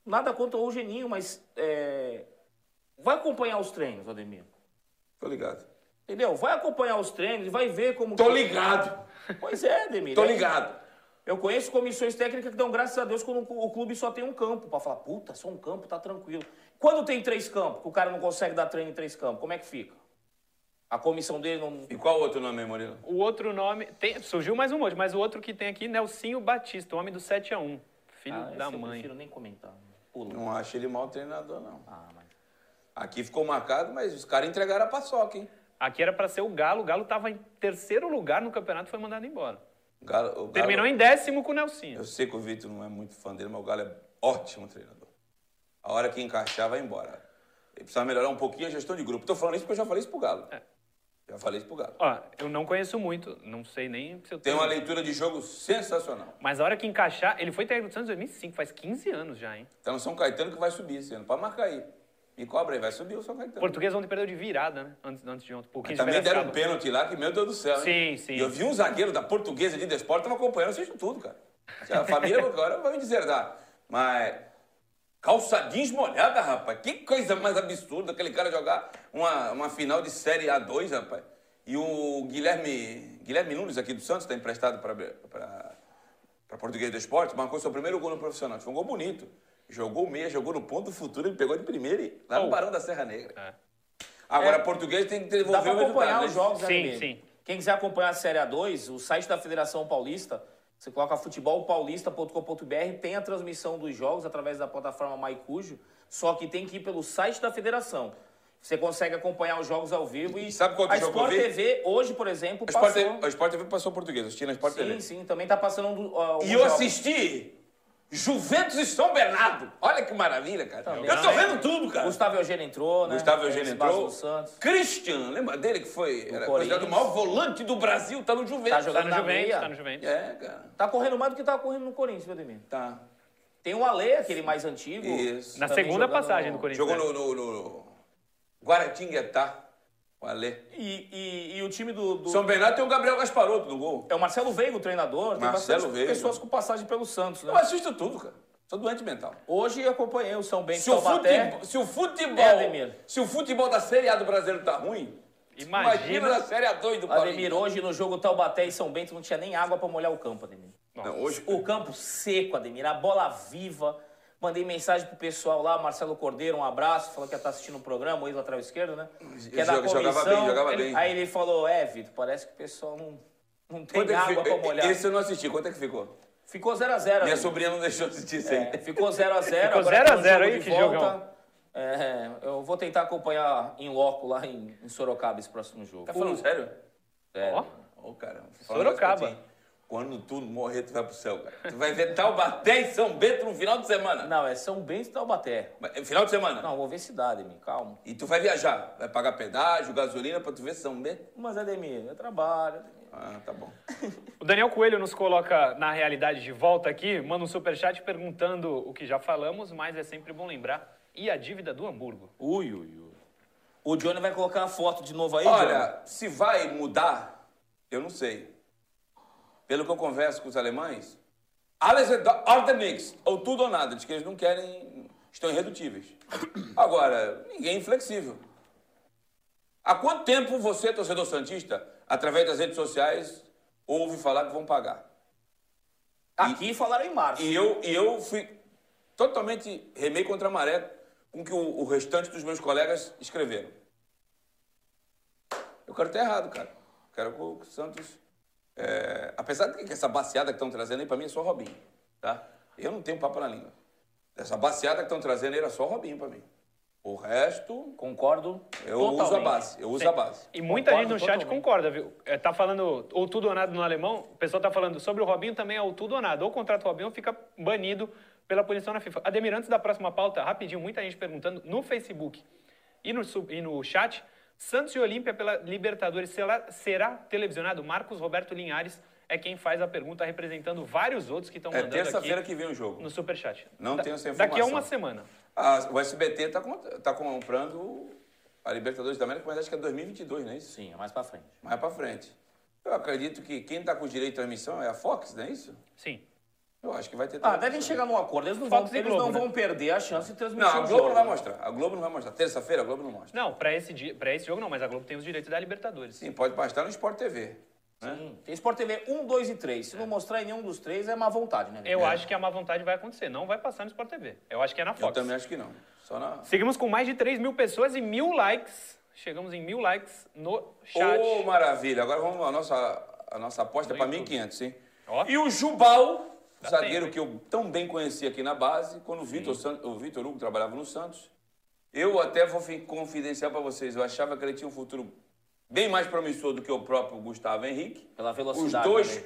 Nada contra o Geninho, mas é, vai acompanhar os treinos, Ademir.
Tô ligado.
Entendeu? Vai acompanhar os treinos e vai ver como.
Tô ligado.
Pois é, Ademir.
Tô
É-
ligado.
Eu conheço comissões técnicas que dão graças a Deus quando o clube só tem um campo. Pra falar, puta, só um campo, tá tranquilo. Quando tem três campos, que o cara não consegue dar treino em três campos, como é que fica? A comissão dele não.
E qual outro nome Murilo?
O outro nome. tem- surgiu mais um monte, mas o outro que tem aqui, Nelsinho Batista, o homem do 7x1. Filho
Ah,
da
esse Eu
mãe.
prefiro nem comentar.
Não acho ele mau treinador, não.
Ah, mas...
Aqui ficou marcado, mas os caras entregaram a paçoca, hein?
Aqui era pra ser o Galo. O Galo tava em terceiro lugar no campeonato e foi mandado embora.
Galo, Galo-
Terminou em décimo com o Nelsinho.
Eu sei que o Vitor não é muito fã dele, mas o Galo é ótimo treinador. A hora que encaixar, vai embora. Ele precisa melhorar um pouquinho a gestão de grupo. Tô falando isso porque eu já falei isso pro Galo.
É.
Já falei isso pro Galo.
Ó, eu não conheço muito, não sei nem se eu
Tem
tenho.
uma leitura de jogo sensacional.
Mas a hora que encaixar, ele foi técnico do Santos em 2005, faz 15 anos já, hein?
Então o São Caetano que vai subir esse ano. Pode marcar aí. Me cobra aí, vai subir o São Caetano.
português ontem perdeu de virada, né? Antes, antes de ontem. Pouquinho
Também
de
deram um pênalti lá que, meu Deus do céu, hein?
Sim, sim.
E eu vi um zagueiro da portuguesa de Desporto, tava acompanhando, assisto tudo, cara. A família agora vai me deserdar. Mas. Calçadinhos molhada, rapaz. Que coisa mais absurda aquele cara jogar uma, uma final de Série A2, rapaz. E o Guilherme. Guilherme Nunes aqui do Santos, está emprestado para Português do Esporte, marcou seu primeiro gol no profissional. Foi um gol bonito. Jogou meia, jogou no ponto do futuro, ele pegou de primeira e lá no
Oh.
Barão da Serra Negra.
É.
Agora,
É.
português tem que
Dá
devolver
pra
o
acompanhar os
né?
jogos, né,
Sim, sim.
Quem quiser acompanhar a Série A2, o site da Federação Paulista, você coloca futebolpaulista.com.br, tem a transmissão dos jogos através da plataforma MyCujo, só que tem que ir pelo site da federação. Você consegue acompanhar os jogos ao vivo e,
E sabe qual
a
jogo
Sport? TV hoje, por exemplo,
O Sport,
passou...
TV, o Sport TV passou português, assisti na Sport
Sim,
TV.
sim, também tá passando um do, uh,
E eu
jogo.
assisti Juventus e São Bernardo. Olha que maravilha, cara.
Também.
Eu tô vendo tudo, cara.
Gustavo Eugênio entrou, né?
Gustavo Eugênio
Esse base
entrou.
Santos.
Christian, lembra dele que foi era considerado o maior volante do Brasil, tá no Juventus.
Tá
Tá
jogando
no
na
Juventus,
meia.
tá no Juventus.
É, cara.
Tá correndo mais do que tava correndo no Corinthians, viu, Ademir?
Tá.
Tem o Ale, aquele mais antigo.
Isso.
Na segunda passagem
no-
do Corinthians.
Jogou
né?
no, no, no Guaratinguetá, o Alê.
E, e, e o time do, do-
São Bernardo tem o Gabriel Gasparotto no gol.
É o Marcelo Veiga, o treinador. Tem
Marcelo Veiga.
pessoas com passagem pelo Santos, né?
Eu assisto tudo, cara. Sou doente mental.
Hoje eu acompanhei o São Bento
Se o,
Taubaté.
futebol, se o futebol.
É, Ademir.
se o futebol da Série A do brasileiro tá ruim, imagina,
Imagina.
na Série A2 do
Ademir,
Corinthians.
hoje no jogo Taubaté e São Bento não tinha nem água pra molhar o campo, Ademir.
Não, hoje,
O campo seco, Ademir, a bola viva. Mandei mensagem pro pessoal lá, Marcelo Cordeiro, um abraço, falou que ia estar assistindo o programa, o ex-lateral esquerdo, né? Que é da
Joga- jogava
comissão.
bem, jogava
Ele-
bem.
Aí ele falou, é, Vitor, parece que o pessoal não, não tem
Quanto é
água
fi-
pra molhar.
Esse eu não assisti. Quanto é que ficou?
Ficou 0x0.
Minha sobrinha não deixou assistir isso aí.
É, ficou 0x0.
Ficou
agora
0 a
tem um
0
jogo
aí,
de
que
volta.
jogão.
É, eu vou tentar acompanhar em loco lá em, em Sorocaba esse próximo jogo.
Tá falando sério?
Sério.
Ó.
Ô, cara.
Sorocaba.
Quando tu morrer, tu vai pro céu, cara. Tu vai ver Taubaté e São Bento no final de semana.
Não, é São Bento e Taubaté.
Mas, Final de semana?
Não, vou ver cidade, me calma.
E tu vai viajar. Vai pagar pedágio, gasolina pra tu ver São Bento?
Mas, Ademir, eu trabalho. Ademir.
Ah, tá bom.
O Daniel Coelho nos coloca na realidade de volta aqui, manda um superchat perguntando o que já falamos, mas é sempre bom lembrar. E a dívida do Hamburgo?
Ui, ui, ui. O Johnny vai colocar a foto de novo aí, Johnny?
Olha, se vai mudar, eu não sei. Pelo que eu converso com os alemães, alles or the mix, ou tudo ou nada, diz que eles não querem, estão irredutíveis. Agora, ninguém é inflexível. Há quanto tempo você, torcedor santista, através das redes sociais, ouve falar que vão pagar?
Aqui falaram em março.
E eu, e eu fui totalmente remei contra a maré com que o, o restante dos meus colegas escreveram. Eu quero ter errado, cara. Quero que o Santos. É, apesar de que essa baseada que estão trazendo aí, pra mim é só Robinho. Tá? Eu não tenho papo na língua. Essa baseada que estão trazendo aí era só Robinho pra mim. O resto,
Concordo
eu
totalmente.
uso a base. Eu uso a base.
E muita
Concordo
gente no chat
totalmente.
concorda, viu? É, tá falando ou tudo ou nada no alemão, o pessoal tá falando sobre o Robinho também é o tudo ou nada. Ou contrata o Robinho ou fica banido pela punição na FIFA. Ademir, antes da próxima pauta, rapidinho, muita gente perguntando no Facebook e no, sub- e no chat, Santos e Olímpia pela Libertadores será, será televisionado? Marcos Roberto Linhares é quem faz a pergunta, representando vários outros que estão
É
mandando
terça-feira
aqui
que vem o jogo.
no superchat.
Não
Da-
tenho essa
Daqui a
informação.
uma semana.
Ah, o SBT está tá comprando a Libertadores da América, mas acho que é 2022, não é isso?
Sim, é mais pra frente.
Mais pra frente. Eu acredito que quem está com o direito de transmissão é a Fox, não é isso?
Sim.
Eu acho que vai ter.
Ah, devem chegar num acordo. Eles não,
Fox
vão, eles
Globo,
não
né?
vão perder a chance de transmitir
Não, a Globo
jogo.
não vai mostrar. A Globo não vai mostrar. Terça-feira a Globo não mostra.
Não, para esse, dia- pra esse jogo não, mas a Globo tem os direitos da Libertadores.
Sim, pode bastar no Sport TV.
Sim. Tem Sport TV 1, 2 e 3. Se não mostrar em nenhum dos três, é má vontade, né?
Eu acho que a má vontade vai acontecer, não vai passar no Sport TV. Eu acho que é na
Eu
Fox.
também acho que não. Só na.
Seguimos com mais de 3 mil pessoas e mil likes. Chegamos em mil likes no chat.
Ô, maravilha. Agora vamos a nossa, a nossa aposta
No
para
YouTube.
1.500, hein?
Ó.
E o Jubal,
Dá
zagueiro
tempo,
que eu tão bem conheci aqui na base, quando o Vitor, o Vitor Hugo trabalhava no Santos, eu até vou fi- confidenciar para vocês, eu achava que ele tinha um futuro bem mais promissor do que o próprio Gustavo Henrique.
Pela
Os
velocidade.
dois
né?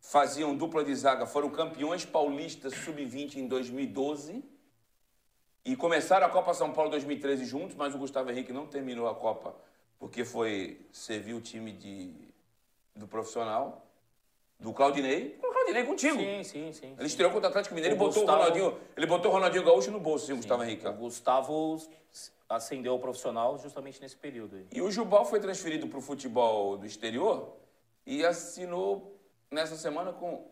faziam dupla de zaga, foram campeões paulistas sub-20 em 2012 e começaram a Copa São Paulo 2013 juntos, mas o Gustavo Henrique não terminou a Copa porque foi servir o time de, do profissional, do Claudinei, com o Claudinei contigo.
Sim, sim, sim.
Ele estreou contra o Atlético Mineiro
O
e botou
Gustavo-
o Ronaldinho. Ele botou o Ronaldinho Gaúcho no bolso, sim, o Gustavo Henrique.
O Gustavo ascendeu ao profissional justamente nesse período aí.
E o Jubal foi transferido para o futebol do exterior e assinou nessa semana com.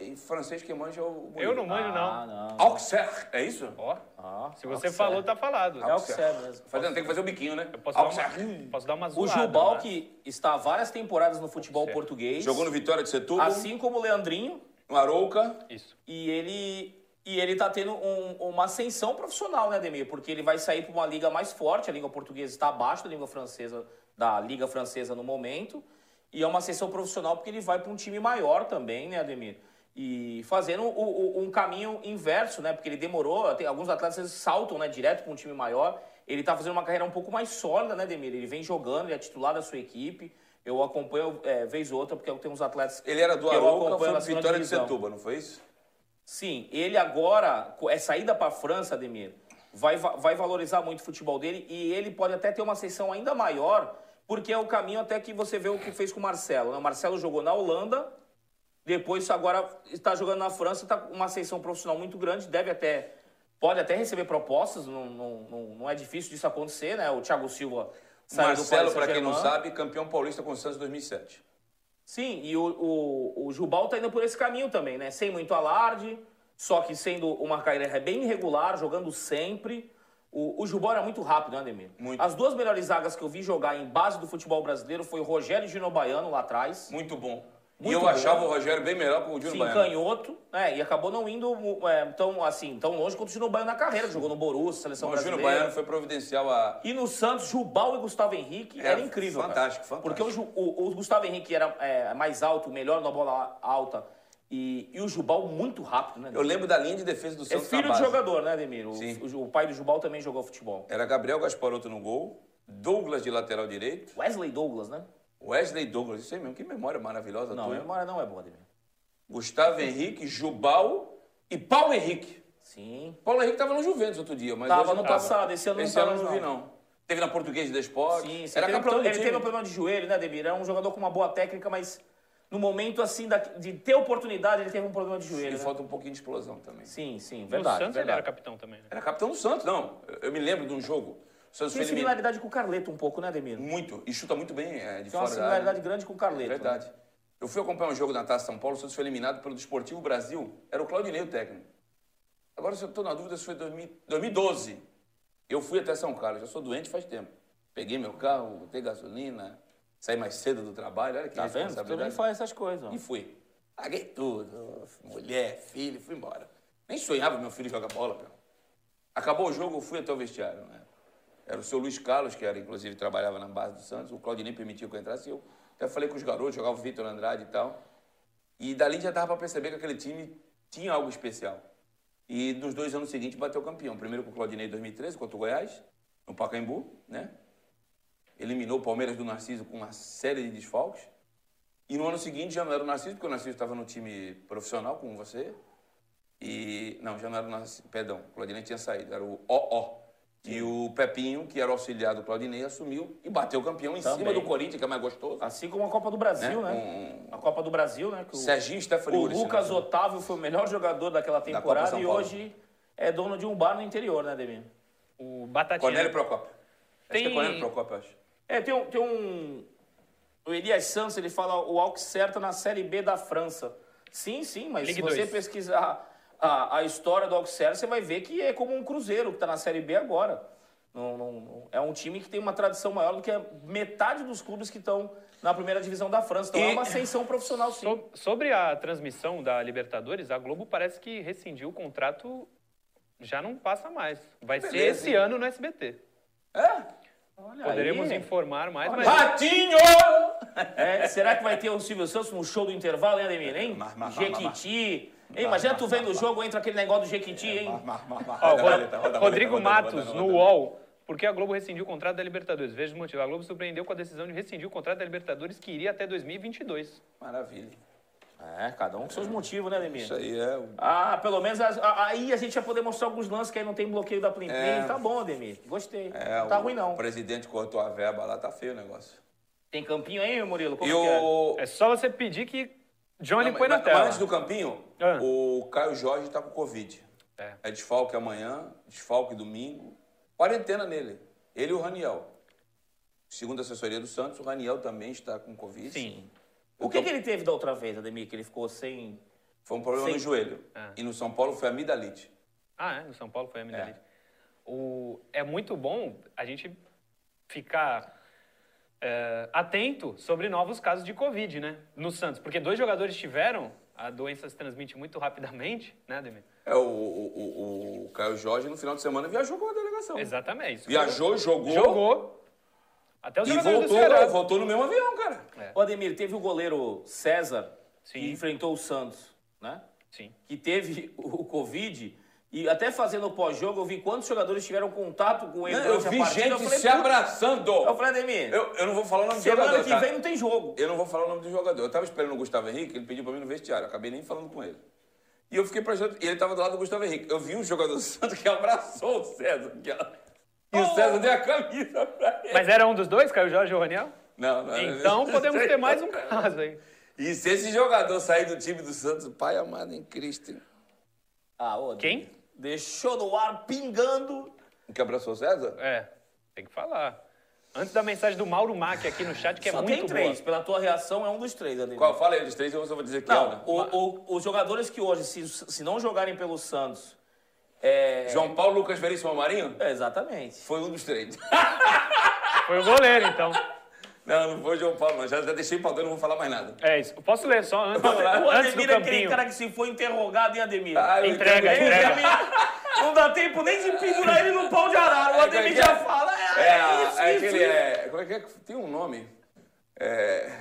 Em francês que manja o.
Eu não manjo,
Ah,
não.
não.
Auxerre, é isso?
Ó,
Ah,
se você
Auxerre.
falou, tá falado.
É o que serve mesmo.
Fazendo, tem que fazer o biquinho, né?
Eu posso dar,
Auxerre.
uma, posso dar uma
O
zoada.
Jubal,
mas-
que está há várias temporadas no futebol
Certo.
português,
Jogou no Vitória de Setúbal,
assim como o Leandrinho,
no Arouca.
Isso.
e ele e ele tá tendo um- uma ascensão profissional, né, Ademir? Porque ele vai sair para uma liga mais forte, a língua portuguesa está abaixo da língua francesa, da liga francesa no momento, e é uma ascensão profissional porque ele vai para um time maior também, né, Ademir? E fazendo o- o- um caminho inverso, né? Porque ele demorou, tem, alguns atletas saltam, né, direto para um time maior. Ele tá fazendo uma carreira um pouco mais sólida, né, Ademir? Ele vem jogando, ele é titular da sua equipe. Eu acompanho é, vez ou outra, porque eu tenho uns atletas
Ele era do Arouca, foi Vitória de. Setúbal, não foi isso?
Sim, ele agora, co- é saída para a França, Ademir, vai, va- vai valorizar muito o futebol dele e ele pode até ter uma ascensão ainda maior, porque é o caminho até que você vê o que fez com o Marcelo. Né? O Marcelo jogou na Holanda, depois agora está jogando na França, está com uma ascensão profissional muito grande, deve até, pode até receber propostas, não, não, não, é difícil disso acontecer, né? O Thiago Silva saiu do
Marcelo, para quem não sabe, campeão paulista com o Santos em 2007.
Sim, e o, o, o Jubal tá indo por esse caminho também, né? Sem muito alarde, só que sendo uma carreira bem irregular, jogando sempre. O, o Jubal era muito rápido, né, Ademir?
Muito.
As duas melhores zagas que eu vi jogar em base do futebol brasileiro foi o Rogério Gino Baiano lá atrás.
Muito bom. e
Muito
eu
bom.
achava o Rogério bem melhor que o Júnior
Sim,
Baiano.
canhoto, né? E acabou não indo é, tão, assim, tão longe quanto o Gino Baiano na carreira. Jogou no Borussia, seleção
O Júnior
brasileira.
Baiano foi providencial a.
E no Santos, Jubal e Gustavo Henrique
É,
era incrível. cara.
fantástico, fantástico.
Porque o, o- o Gustavo Henrique era é, mais alto, melhor na bola alta. E, e o Jubal muito rápido, né?
Eu lembro da linha de defesa do
É
Santos
filho
na
de jogador, né, Ademir? O,
Sim.
o- o pai do Jubal também jogou futebol.
Era Gabriel Gasparotto no gol, Douglas de lateral direito,
Wesley Douglas, né?
Wesley Douglas, isso aí mesmo, que memória maravilhosa
Não,
tua.
memória não é boa, Ademir.
Gustavo Henrique, Jubal e Paulo Henrique.
Sim.
Paulo Henrique estava no Juventus outro dia, mas
Tava no
não tava.
passado, esse ano não
Esse ano não vi,
não.
Teve na Portuguesa da Esporte.
Sim, sim.
Era
Teve-
capitão do
ele teve um problema de joelho, né, Ademir? Era um jogador com uma boa técnica, mas no momento, assim, da- de ter oportunidade, ele teve um problema de joelho.
E
né?
falta um pouquinho de explosão também.
Sim, sim, verdade.
Santos ele
verdade.
era capitão também, né?
Era capitão do Santos, não. Eu- Eu me lembro de um jogo. O Santos
Tem similaridade com o Carleto um pouco, né, Ademir?
Muito. E chuta muito bem é, de
Tem uma
fora da
similaridade
área.
grande com o Carleto. né?
Verdade. Eu fui acompanhar um jogo da Taça São Paulo, o Santos foi eliminado pelo Desportivo Brasil. Era o Claudinei o técnico. Agora, se eu estou na dúvida, se foi 2000 2012. Eu fui até São Carlos, já sou doente faz tempo. Peguei meu carro, botei gasolina, saí mais cedo do trabalho, olha que
Tá vendo? Também faz essas coisas. ó.
E fui. Paguei tudo, mulher, filho, fui embora. Nem sonhava meu filho jogar bola, pô. Acabou o jogo, eu fui até o vestiário, né? Era o seu Luiz Carlos, que era, inclusive, trabalhava na base do Santos. O Claudinei permitiu que eu entrasse. Eu até falei com os garotos, jogava o Vitor Andrade e tal. E dali já dava para perceber que aquele time tinha algo especial. E nos dois anos seguintes bateu campeão. Primeiro com o Claudinei em 2013, contra o Goiás, no Pacaembu, né? Eliminou o Palmeiras do Narciso com uma série de desfalques. E no ano seguinte já não era o Narciso, porque o Narciso estava no time profissional, como você. E. Não, já não era o Narciso. Perdão, o Claudinei tinha saído, era o OO. E o Pepinho, que era o auxiliar do Claudinei, assumiu e bateu campeão em
Também.
cima do Corinthians, que é mais gostoso.
Assim como a Copa do Brasil,
Né?
né? A Copa do Brasil, né? Que o,
Serginho
o Lucas
né?
Otávio foi o melhor jogador daquela temporada
São
e hoje é dono de um bar no interior, né, Ademir?
O Batatinha.
Cornélio Procópio. Acho que é
Tem-
Cornélio Procópio, eu acho.
É, tem um, tem um. O Elias Santos, ele fala o Auxerre tá na Série B da França. Sim, sim, mas
Ligue
se você
dois.
pesquisar a, a história do Auxerre, você vai ver que é como um Cruzeiro que está na Série B agora. Não, não- não- é um time que tem uma tradição maior do que a metade dos clubes que estão na primeira divisão da França. Então
E-
é uma ascensão profissional, sim.
So- sobre a transmissão da Libertadores, a Globo parece que rescindiu o contrato, já não passa mais. Vai ser
Beleza,
esse
hein?
ano no SBT.
É?
Olha
Poderemos
aí.
informar mais, mas
Ratinho!
É, será que vai ter o Silvio Santos no show do intervalo, hein, Ademir, hein?
Mas, mas, mas,
Jequiti. Hein, imagina tu vendo o jogo, entra aquele negócio do Jequiti, hein?
Ó,
roda, roda,
Rodrigo Matos, no. UOL. Por que a Globo rescindiu o contrato da Libertadores? Veja o motivo. A Globo surpreendeu com a decisão de rescindir o contrato da Libertadores, que iria até 2022.
Maravilha.
É, cada um com seus motivos, né, Ademir?
Isso aí é. o-
Ah, pelo menos a- a- aí a gente vai poder mostrar alguns lances que aí não tem bloqueio da Plim Plim.
É.
Tá bom, Ademir. Gostei.
é
não tá
o
ruim, não.
presidente cortou a verba lá, tá feio o negócio.
Tem campinho aí, Murilo? Como
E
que é?
o.
É só você pedir que Johnny
Não,
põe na
mas,
tela.
mas antes do campinho,
Ah.
o Caio Jorge tá com Covid.
É.
É desfalque amanhã, desfalque domingo. Quarentena nele. Ele e o Raniel. Segundo a assessoria do Santos, o Raniel também está com Covid.
Sim. O que, que ele teve da outra vez, Ademir? Que ele ficou sem.
Foi um problema
Sim.
no joelho.
Ah.
E no São Paulo foi amidalite.
Ah, é? No São Paulo foi a amidalite. O... É muito bom a gente ficar é, atento sobre novos casos de Covid, né? No Santos. Porque dois jogadores tiveram, a doença se transmite muito rapidamente, né, Ademir?
É, o, o, o, o Caio Jorge, no final de semana, viajou com a delegação.
Exatamente.
Viajou, jogou.
Jogou. Até os
E voltou,
Ceará.
voltou no mesmo avião, cara.
O Ademir, teve o goleiro César,
Sim.
que enfrentou o Santos, né?
Sim.
Que teve o Covid. E até fazendo o pós-jogo, eu vi quantos jogadores tiveram contato com ele
Não, eu vi
partida.
gente
eu falei,
se abraçando.
Eu falei, Ademir,
Eu, eu não vou falar o nome do
semana
jogador,
que
tá?
vem não tem jogo.
Eu não vou falar o nome do jogador. Eu tava esperando o Gustavo Henrique, ele pediu pra mim no vestiário. Eu acabei nem falando com ele. E eu fiquei prestando. E ele tava do lado do Gustavo Henrique. Eu vi um jogador do Santos que abraçou o César. aqui, ó. E o César deu a camisa pra ele.
Mas era um dos dois, Caio Jorge ou Raniel?
Não, não.
Então podemos ter mais um caso aí.
E se esse jogador sair do time do Santos, pai amado em Cristo. hein?
Ah, ô, Ademir,
Quem?
Deixou no ar, pingando.
Que abraçou o César?
É, tem que falar. Antes da mensagem do Mauro Mac aqui no chat, que é
Só
muito
tem três.
boa.
Pela tua reação, é um dos três, Ademir.
Qual? Fala aí dos três, eu só vou dizer que é,
Não,
né?
o- o- os jogadores que hoje, se, se não jogarem pelo Santos... É...
João Paulo Lucas Veríssimo Marinho?
É, exatamente.
Foi um dos três.
Foi o goleiro, então.
Não, não foi o João Paulo, não. Já, já deixei pra não vou falar mais nada.
É isso. Eu Posso ler só antes,
O
antes do
Ademir é aquele cara que se foi interrogado, hein, Ademir?
Ah,
Entrega, entrega.
Ademir, não dá tempo nem de pendurar ele no pau de arara. O
É,
Ademir
é
já
é?
fala. É,
É,
é isso,
é
isso,
aquele.
isso.
É, como é que é? Tem um nome. É.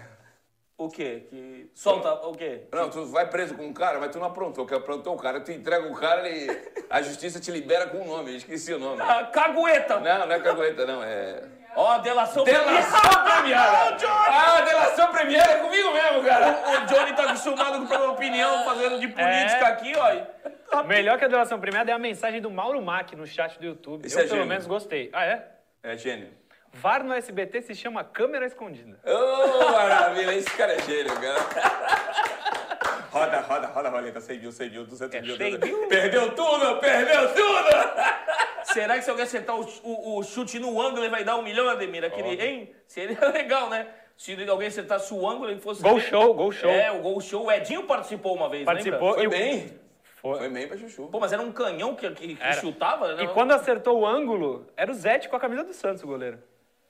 O quê? Que... Solta o quê?
Não, tu vai preso com um cara, mas tu não aprontou. Que aprontou o cara, tu entrega o cara e a justiça te libera com um nome. Eu esqueci o nome.
Ah, cagueta.
Não, não é cagueta, não. É.
Ó, delação
Delação premiada!
Johnny!
Ah, delação premiada é comigo mesmo, cara!
O Johnny tá acostumado com a opinião, fazendo de política
É.
aqui, ó.
Melhor que a delação premiada é a mensagem do Mauro Mac no chat do YouTube.
Esse
Eu,
é
pelo
gênio.
menos, gostei. Ah, é?
É gênio.
VAR no SBT se chama câmera escondida.
Ô, maravilha, esse cara é gênio, cara. Roda, roda, roda, roleta, 100 mil, 100 mil, 200 mil.
100
200.
mil?
Perdeu tudo, perdeu tudo!
Será que se alguém acertar o, o- o chute no ângulo, ele vai dar um milhão, Ademir? Aquele, hein? Seria legal, né? Se alguém acertasse o ângulo, ele fosse...
Gol show, gol show.
É, o gol show. O Edinho participou uma vez,
Participou.
lembra?
Foi
E
bem.
Foi.
Foi bem pra Chuchu.
Pô, mas era um canhão que, que, que chutava, né?
E quando acertou o ângulo, era o Zete com a camisa do Santos, o goleiro.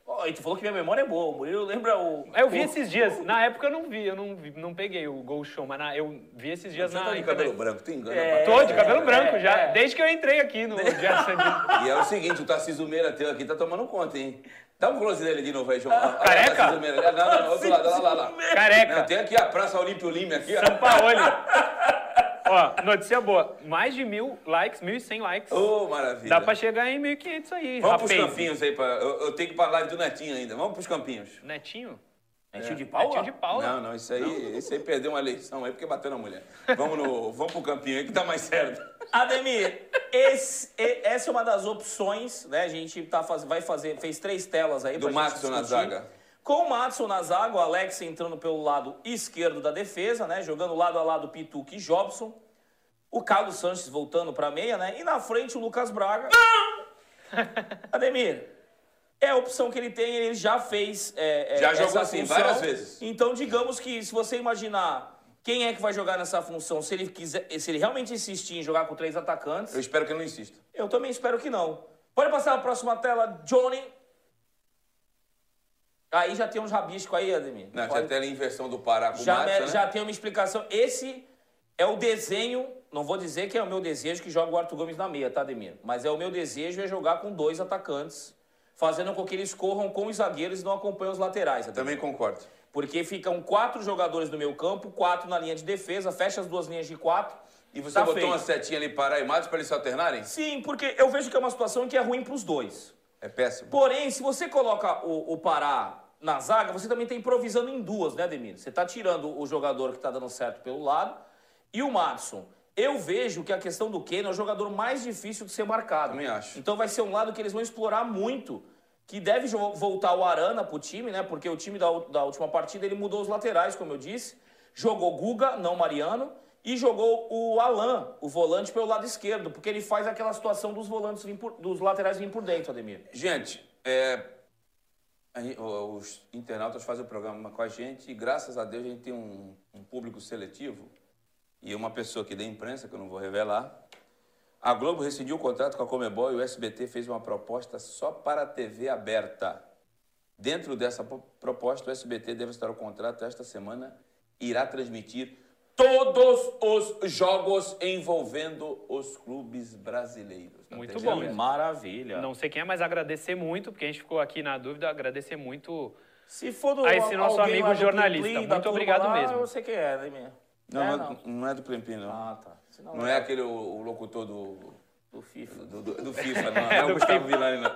Ó, e tu falou que minha memória é boa. O Murilo lembra o...
Eu vi esses dias. Na época eu não vi, eu não, vi- não peguei o gol show, mas na- eu vi esses dias
Você
na
tá de cabelo branco, tu engana.
É.
pra
Tô de cabelo
É,
branco
é,
já,
é.
desde que eu entrei aqui no Diário.
E é o seguinte, o Tarcísio Meira teu aqui tá tomando conta, hein? Dá um close dele de novo aí, João. Lá,
Careca?
Não, não, não, outro lado, lá, lá, lá.
Careca.
Não, tem aqui a Praça Olímpio Lima aqui, ó.
Sampaoli. Ó, notícia boa. Mais de mil likes, mil e cem likes.
Ô, maravilha.
Dá pra chegar em 1.500 aí,
Vamos pros
rapaz.
campinhos aí, pra... eu, eu tenho que ir pra live do Netinho ainda. Vamos pros campinhos.
Netinho?
É tio de pau?
Netinho de pau.
Não, não, isso aí, isso aí perdeu uma eleição aí porque bateu na mulher. Vamos, no, vamos pro campinho aí que tá mais certo.
Ademir, esse- essa é uma das opções, né? A gente tá faz, vai fazer, fez três telas aí
Do
pra gente
Madison na zaga.
Com o Madison na zaga, o Alex entrando pelo lado esquerdo da defesa, né? Jogando lado a lado Pituca e Jobson. O Carlos Sanches voltando pra meia, né? E na frente o Lucas Braga. Ademir, é a opção que ele tem, ele já fez é, é,
Já jogou
essa
assim,
função.
várias vezes.
Então, digamos que se você imaginar quem é que vai jogar nessa função, se ele quiser, se ele realmente insistir em jogar com três atacantes,
Eu espero que ele não insista.
eu também espero que não. Pode passar a próxima tela, Johnny. Aí já tem uns rabiscos aí, Ademir.
Não,
Pode-
já tem a inversão do Pará com o
já, me-
né?
já tem uma explicação. Esse é o desenho. Não vou dizer que é o meu desejo que joga o Arthur Gomes na meia, tá, Ademir? Mas é o meu desejo é jogar com dois atacantes, fazendo com que eles corram com os zagueiros e não acompanhem os laterais. Ademir.
Também concordo.
Porque ficam quatro jogadores no meu campo, quatro na linha de defesa, fecha as duas linhas de quatro.
E você
tá
botou
feito.
uma setinha ali Pará e Matos pra eles se alternarem?
Sim, porque eu vejo que é uma situação que é ruim para os dois.
É péssimo.
Porém, se você coloca o, o Pará na zaga, você também está improvisando em duas, né, Ademir? Você está tirando o jogador que está dando certo pelo lado e o Madison. Eu vejo que a questão do Keno é o jogador mais difícil de ser marcado.
Também acho.
Então vai ser um lado que eles vão explorar muito. Que deve voltar o Arana pro time, né? Porque o time da, da última partida ele mudou os laterais, como eu disse. Jogou Guga, não Mariano. E jogou o Alan, o volante, pelo lado esquerdo, porque ele faz aquela situação dos volantes por, dos laterais vir por dentro, Ademir.
Gente, é, os internautas fazem o programa com a gente e graças a Deus a gente tem um, um público seletivo e uma pessoa aqui da imprensa, que eu não vou revelar. A Globo rescindiu o contrato com a Comebol e o SBT fez uma proposta só para a TV aberta. Dentro dessa proposta, o SBT deve estar o contrato esta semana irá transmitir todos os jogos envolvendo os clubes brasileiros.
Muito bom.
Maravilha.
Não sei quem é, mas agradecer muito, porque a gente ficou aqui na dúvida, agradecer muito
Se for do,
a esse nosso amigo jornalista. Plim, muito obrigado
lá,
mesmo.
Eu sei quem é, né,
não, é, não. não é do Plim Plim, não.
Ah, tá.
Senão não é, é aquele o, o locutor do...
Do FIFA.
Do, do, do FIFA, não, não é o Gustavo Villani, não.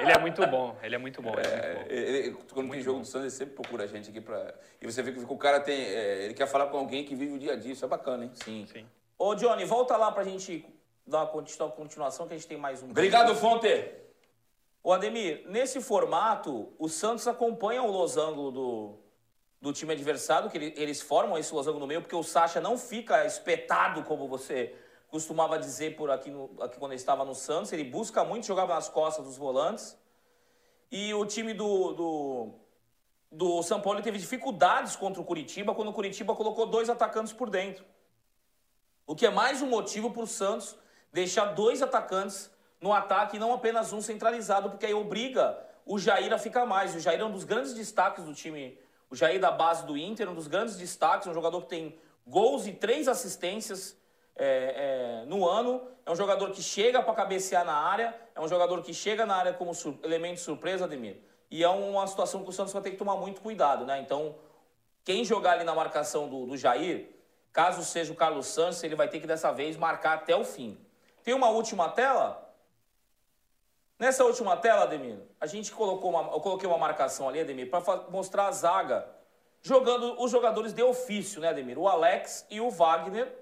Ele é muito bom, ele é muito bom. É,
é ele, quando muito tem jogo bom. do Santos, ele sempre procura a gente aqui pra. E você vê que o cara tem. É, ele quer falar com alguém que vive o dia a dia, isso é bacana, hein?
Sim. Sim. Ô, Johnny, volta lá pra gente dar uma continuação, que a gente tem mais um.
Obrigado, Fonte!
Ô, Ademir, nesse formato, o Santos acompanha o losango do, do time adversário, que ele, eles formam esse losango no meio, porque o Sacha não fica espetado, como você costumava dizer por aqui, no, aqui quando ele estava no Santos. Ele busca muito, jogava nas costas dos volantes. E o time do, do, do São Paulo teve dificuldades contra o Curitiba, quando o Curitiba colocou dois atacantes por dentro. O que é mais um motivo para o Santos deixar dois atacantes no ataque e não apenas um centralizado, porque aí obriga o Jair a ficar mais. O Jair é um dos grandes destaques do time. O Jair da base do Inter, um dos grandes destaques, um jogador que tem gols e três assistências é, é, no ano. É um jogador que chega para cabecear na área, é um jogador que chega na área como sur elemento de surpresa, Ademir. E é uma situação que o Santos vai ter que tomar muito cuidado, né? Então, quem jogar ali na marcação do, do Jair, caso seja o Carlos Santos, ele vai ter que dessa vez marcar até o fim. Tem uma última tela? Nessa última tela, Ademir, a gente colocou uma, eu coloquei uma marcação ali, Ademir, para mostrar a zaga jogando os jogadores de ofício, né, Ademir? O Alex e o Wagner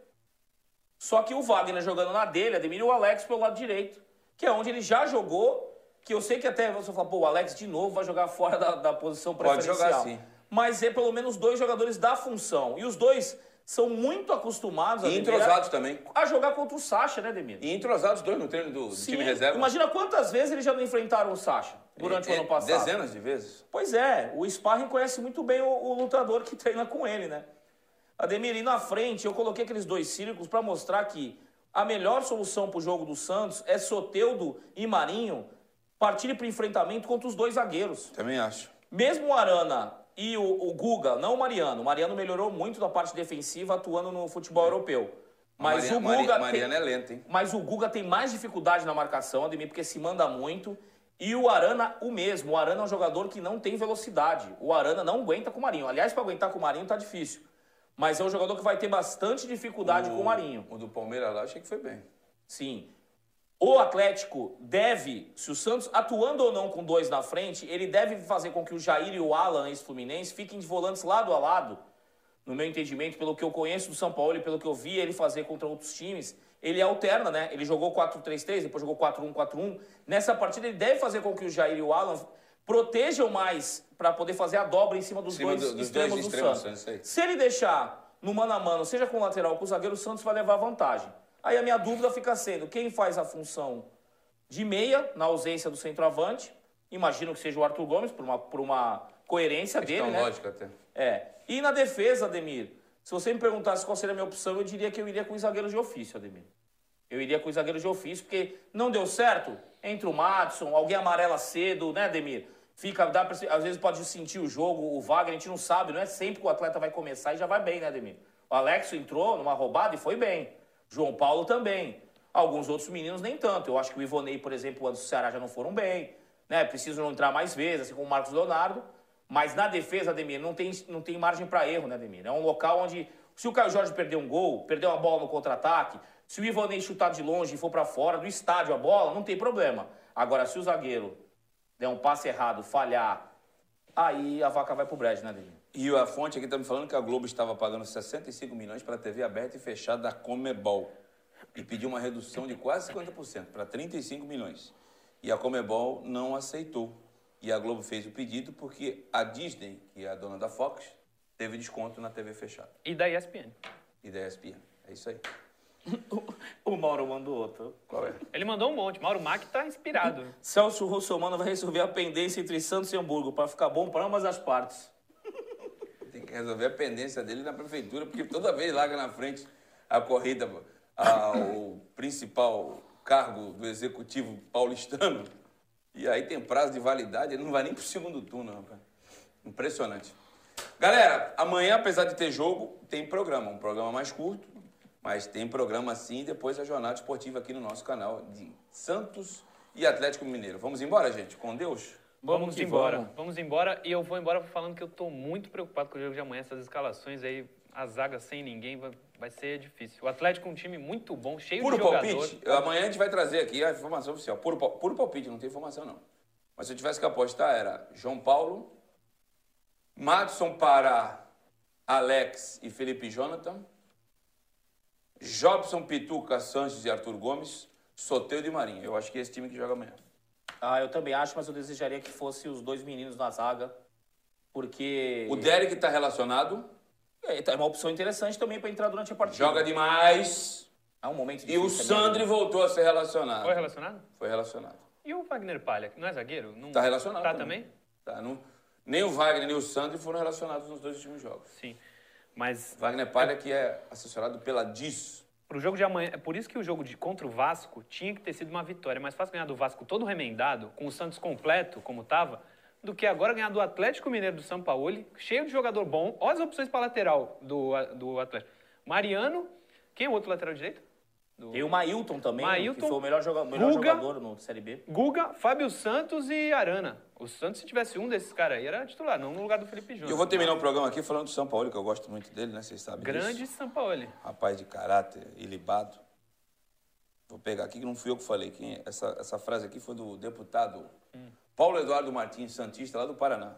só que o Wagner jogando na dele, Ademir, e o Alex pelo lado direito, que é onde ele já jogou, que eu sei que até você fala, pô, o Alex de novo vai jogar fora da, da posição preferencial.
Pode jogar sim.
Mas é pelo menos dois jogadores da função. E os dois são muito acostumados
e entrosados a, também.
a jogar contra o Sacha, né, Demir?
E entrosados dois no treino do, do time reserva.
Imagina quantas vezes eles já não enfrentaram o Sacha durante é, o ano passado.
Dezenas de vezes.
Pois é, o Sparring conhece muito bem o, o lutador que treina com ele, né? Ademir, e na frente eu coloquei aqueles dois círculos para mostrar que a melhor solução para o jogo do Santos é Soteudo e Marinho partirem para enfrentamento contra os dois zagueiros.
Também acho.
Mesmo o Arana e o, o, Guga, não o Mariano. O Mariano melhorou muito da parte defensiva atuando no futebol europeu. Mas o Guga.
Mariano tem, é lento, hein?
Mas o Guga tem mais dificuldade na marcação, Ademir, porque se manda muito. E o Arana, o mesmo. O Arana é um jogador que não tem velocidade. O Arana não aguenta com o Marinho. Aliás, para aguentar com o Marinho tá difícil. Mas é um jogador que vai ter bastante dificuldade o, com o Marinho.
O do Palmeiras lá, achei que foi bem.
Sim. O Atlético deve, se o Santos atuando ou não com dois na frente, ele deve fazer com que o Jair e o Alan, ex-Fluminense, fiquem de volantes lado a lado. No meu entendimento, pelo que eu conheço do São Paulo e pelo que eu vi ele fazer contra outros times, ele alterna, né? Ele jogou 4-3-3, depois jogou 4-1-4-1. Nessa partida, ele deve fazer com que o Jair e o Alan protejam mais para poder fazer a dobra em cima dos, cima dois, do, dos extremos dois extremos do Santos. Se ele deixar no mano a mano, seja com o lateral ou com o zagueiro, o Santos vai levar vantagem. Aí a minha dúvida fica sendo, quem faz a função de meia, na ausência do centroavante, imagino que seja o Arthur Gomes, por uma, por uma coerência
Questão
dele, né?
lógica até.
É. E na defesa, Ademir, se você me perguntasse qual seria a minha opção, eu diria que eu iria com os zagueiros de ofício, Ademir. Eu iria com os zagueiros de ofício, porque não deu certo entre o Madison, alguém amarela cedo, né, Ademir? Fica, dá pra, às vezes pode sentir o jogo, o Wagner, a gente não sabe, não é sempre que o atleta vai começar e já vai bem, né, Ademir? O Alex entrou numa roubada e foi bem. João Paulo também. Alguns outros meninos nem tanto. Eu acho que o Ivonei, por exemplo, antes do Ceará já não foram bem. Né? Precisam entrar mais vezes, assim como o Marcos Leonardo. Mas na defesa, Ademir, não tem, não tem margem para erro, né, Ademir? É um local onde, se o Caio Jorge perder um gol, perder uma bola no contra-ataque, se o Ivonei chutar de longe e for para fora do estádio a bola, não tem problema. Agora, se o zagueiro der um passe errado, falhar, aí a vaca vai pro brejo, né, Dele?
E a fonte aqui está me falando que a Globo estava pagando 65 milhões para a TV aberta e fechada da Comebol. E pediu uma redução de quase 50%, para 35 milhões. E a Comebol não aceitou. E a Globo fez o pedido porque a Disney, que é a dona da Fox, teve desconto na TV fechada.
E da ESPN.
E da ESPN. É isso aí.
O Mauro mandou outro.
Qual é?
Ele mandou um monte. Mauro Mac tá inspirado.
Celso Russomano vai resolver a pendência entre Santos e Hamburgo para ficar bom para ambas as partes.
Tem que resolver a pendência dele na prefeitura, porque toda vez larga na frente a corrida ao principal cargo do executivo paulistano. E aí tem prazo de validade, ele não vai nem pro segundo turno, rapaz. Impressionante. Galera, amanhã, apesar de ter jogo, tem programa. Um programa mais curto, mas tem programa sim. Depois a jornada esportiva aqui no nosso canal de Santos e Atlético Mineiro. Vamos embora, gente? Com Deus?
Vamos
que
embora.
vamos.
Vamos embora. E eu vou embora falando que eu tô muito preocupado com o jogo de amanhã. Essas escalações aí, a zaga sem ninguém, vai, vai ser difícil. O Atlético é um time muito bom, cheio
Puro
de jogador.
palpite, amanhã a gente vai trazer aqui a informação oficial. Puro, puro palpite, não tem informação não. Mas se eu tivesse que apostar, era João Paulo, Madison para Alex e Felipe Jonathan, Jobson, Pituca, Sanches e Arthur Gomes, Soteldo e Marinho. Eu acho que é esse time que joga amanhã.
Ah, eu também acho, mas eu desejaria que fosse os dois meninos na zaga, porque
O Derek está relacionado,
é é uma opção interessante também para entrar durante a partida.
joga demais.
É um momento
E o
difícil também,
Sandri
né?
voltou a ser relacionado.
Foi relacionado?
Foi relacionado.
E o Wagner Palha, que não é zagueiro? Não...
Tá relacionado.
Tá também?
Tá, não- nem o Wagner nem o Sandri foram relacionados nos dois últimos jogos.
Sim. Mas
Wagner Palha, que é assessorado pela DIS.
pro jogo de amanhã, é por isso que o jogo de contra o Vasco tinha que ter sido uma vitória. É mais fácil ganhar do Vasco todo remendado, com o Santos completo, como tava, do que agora ganhar do Atlético Mineiro do São Paulo, cheio de jogador bom. Olha as opções para lateral do, do Atlético. Mariano, quem é o outro lateral direito? Do-
E o Mailton também,
Mailton,
que foi o melhor, joga melhor
Guga.
jogador no Série B.
Guga, Fábio Santos e Arana. O Santos, se tivesse um desses caras aí, era titular, não no lugar do Felipe Júnior.
E eu vou terminar o programa aqui falando do São Paulo, que eu gosto muito dele, né? Vocês sabem
Grande
disso.
Sampaoli.
Rapaz de caráter, ilibado. Vou pegar aqui, que não fui eu que falei. Quem é? essa, essa frase aqui foi do deputado Paulo Eduardo Martins Santista, lá do Paraná.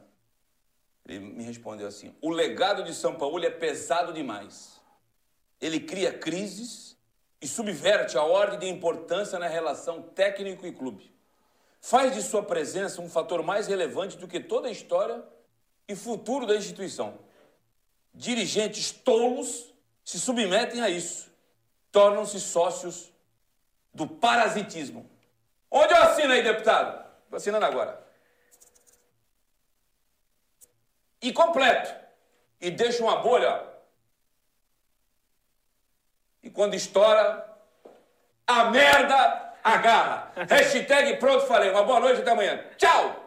Ele me respondeu assim: o legado de São Paulo é pesado demais. Ele cria crises e subverte a ordem de importância na relação técnico e clube. Faz de sua presença um fator mais relevante do que toda a história e futuro da instituição. Dirigentes tolos se submetem a isso, tornam-se sócios do parasitismo. Onde eu assino aí, deputado? Estou assinando agora. E completo. E deixa uma bolha. E quando estoura, a merda agarra. Hashtag pronto, falei. Uma boa noite até amanhã. Tchau!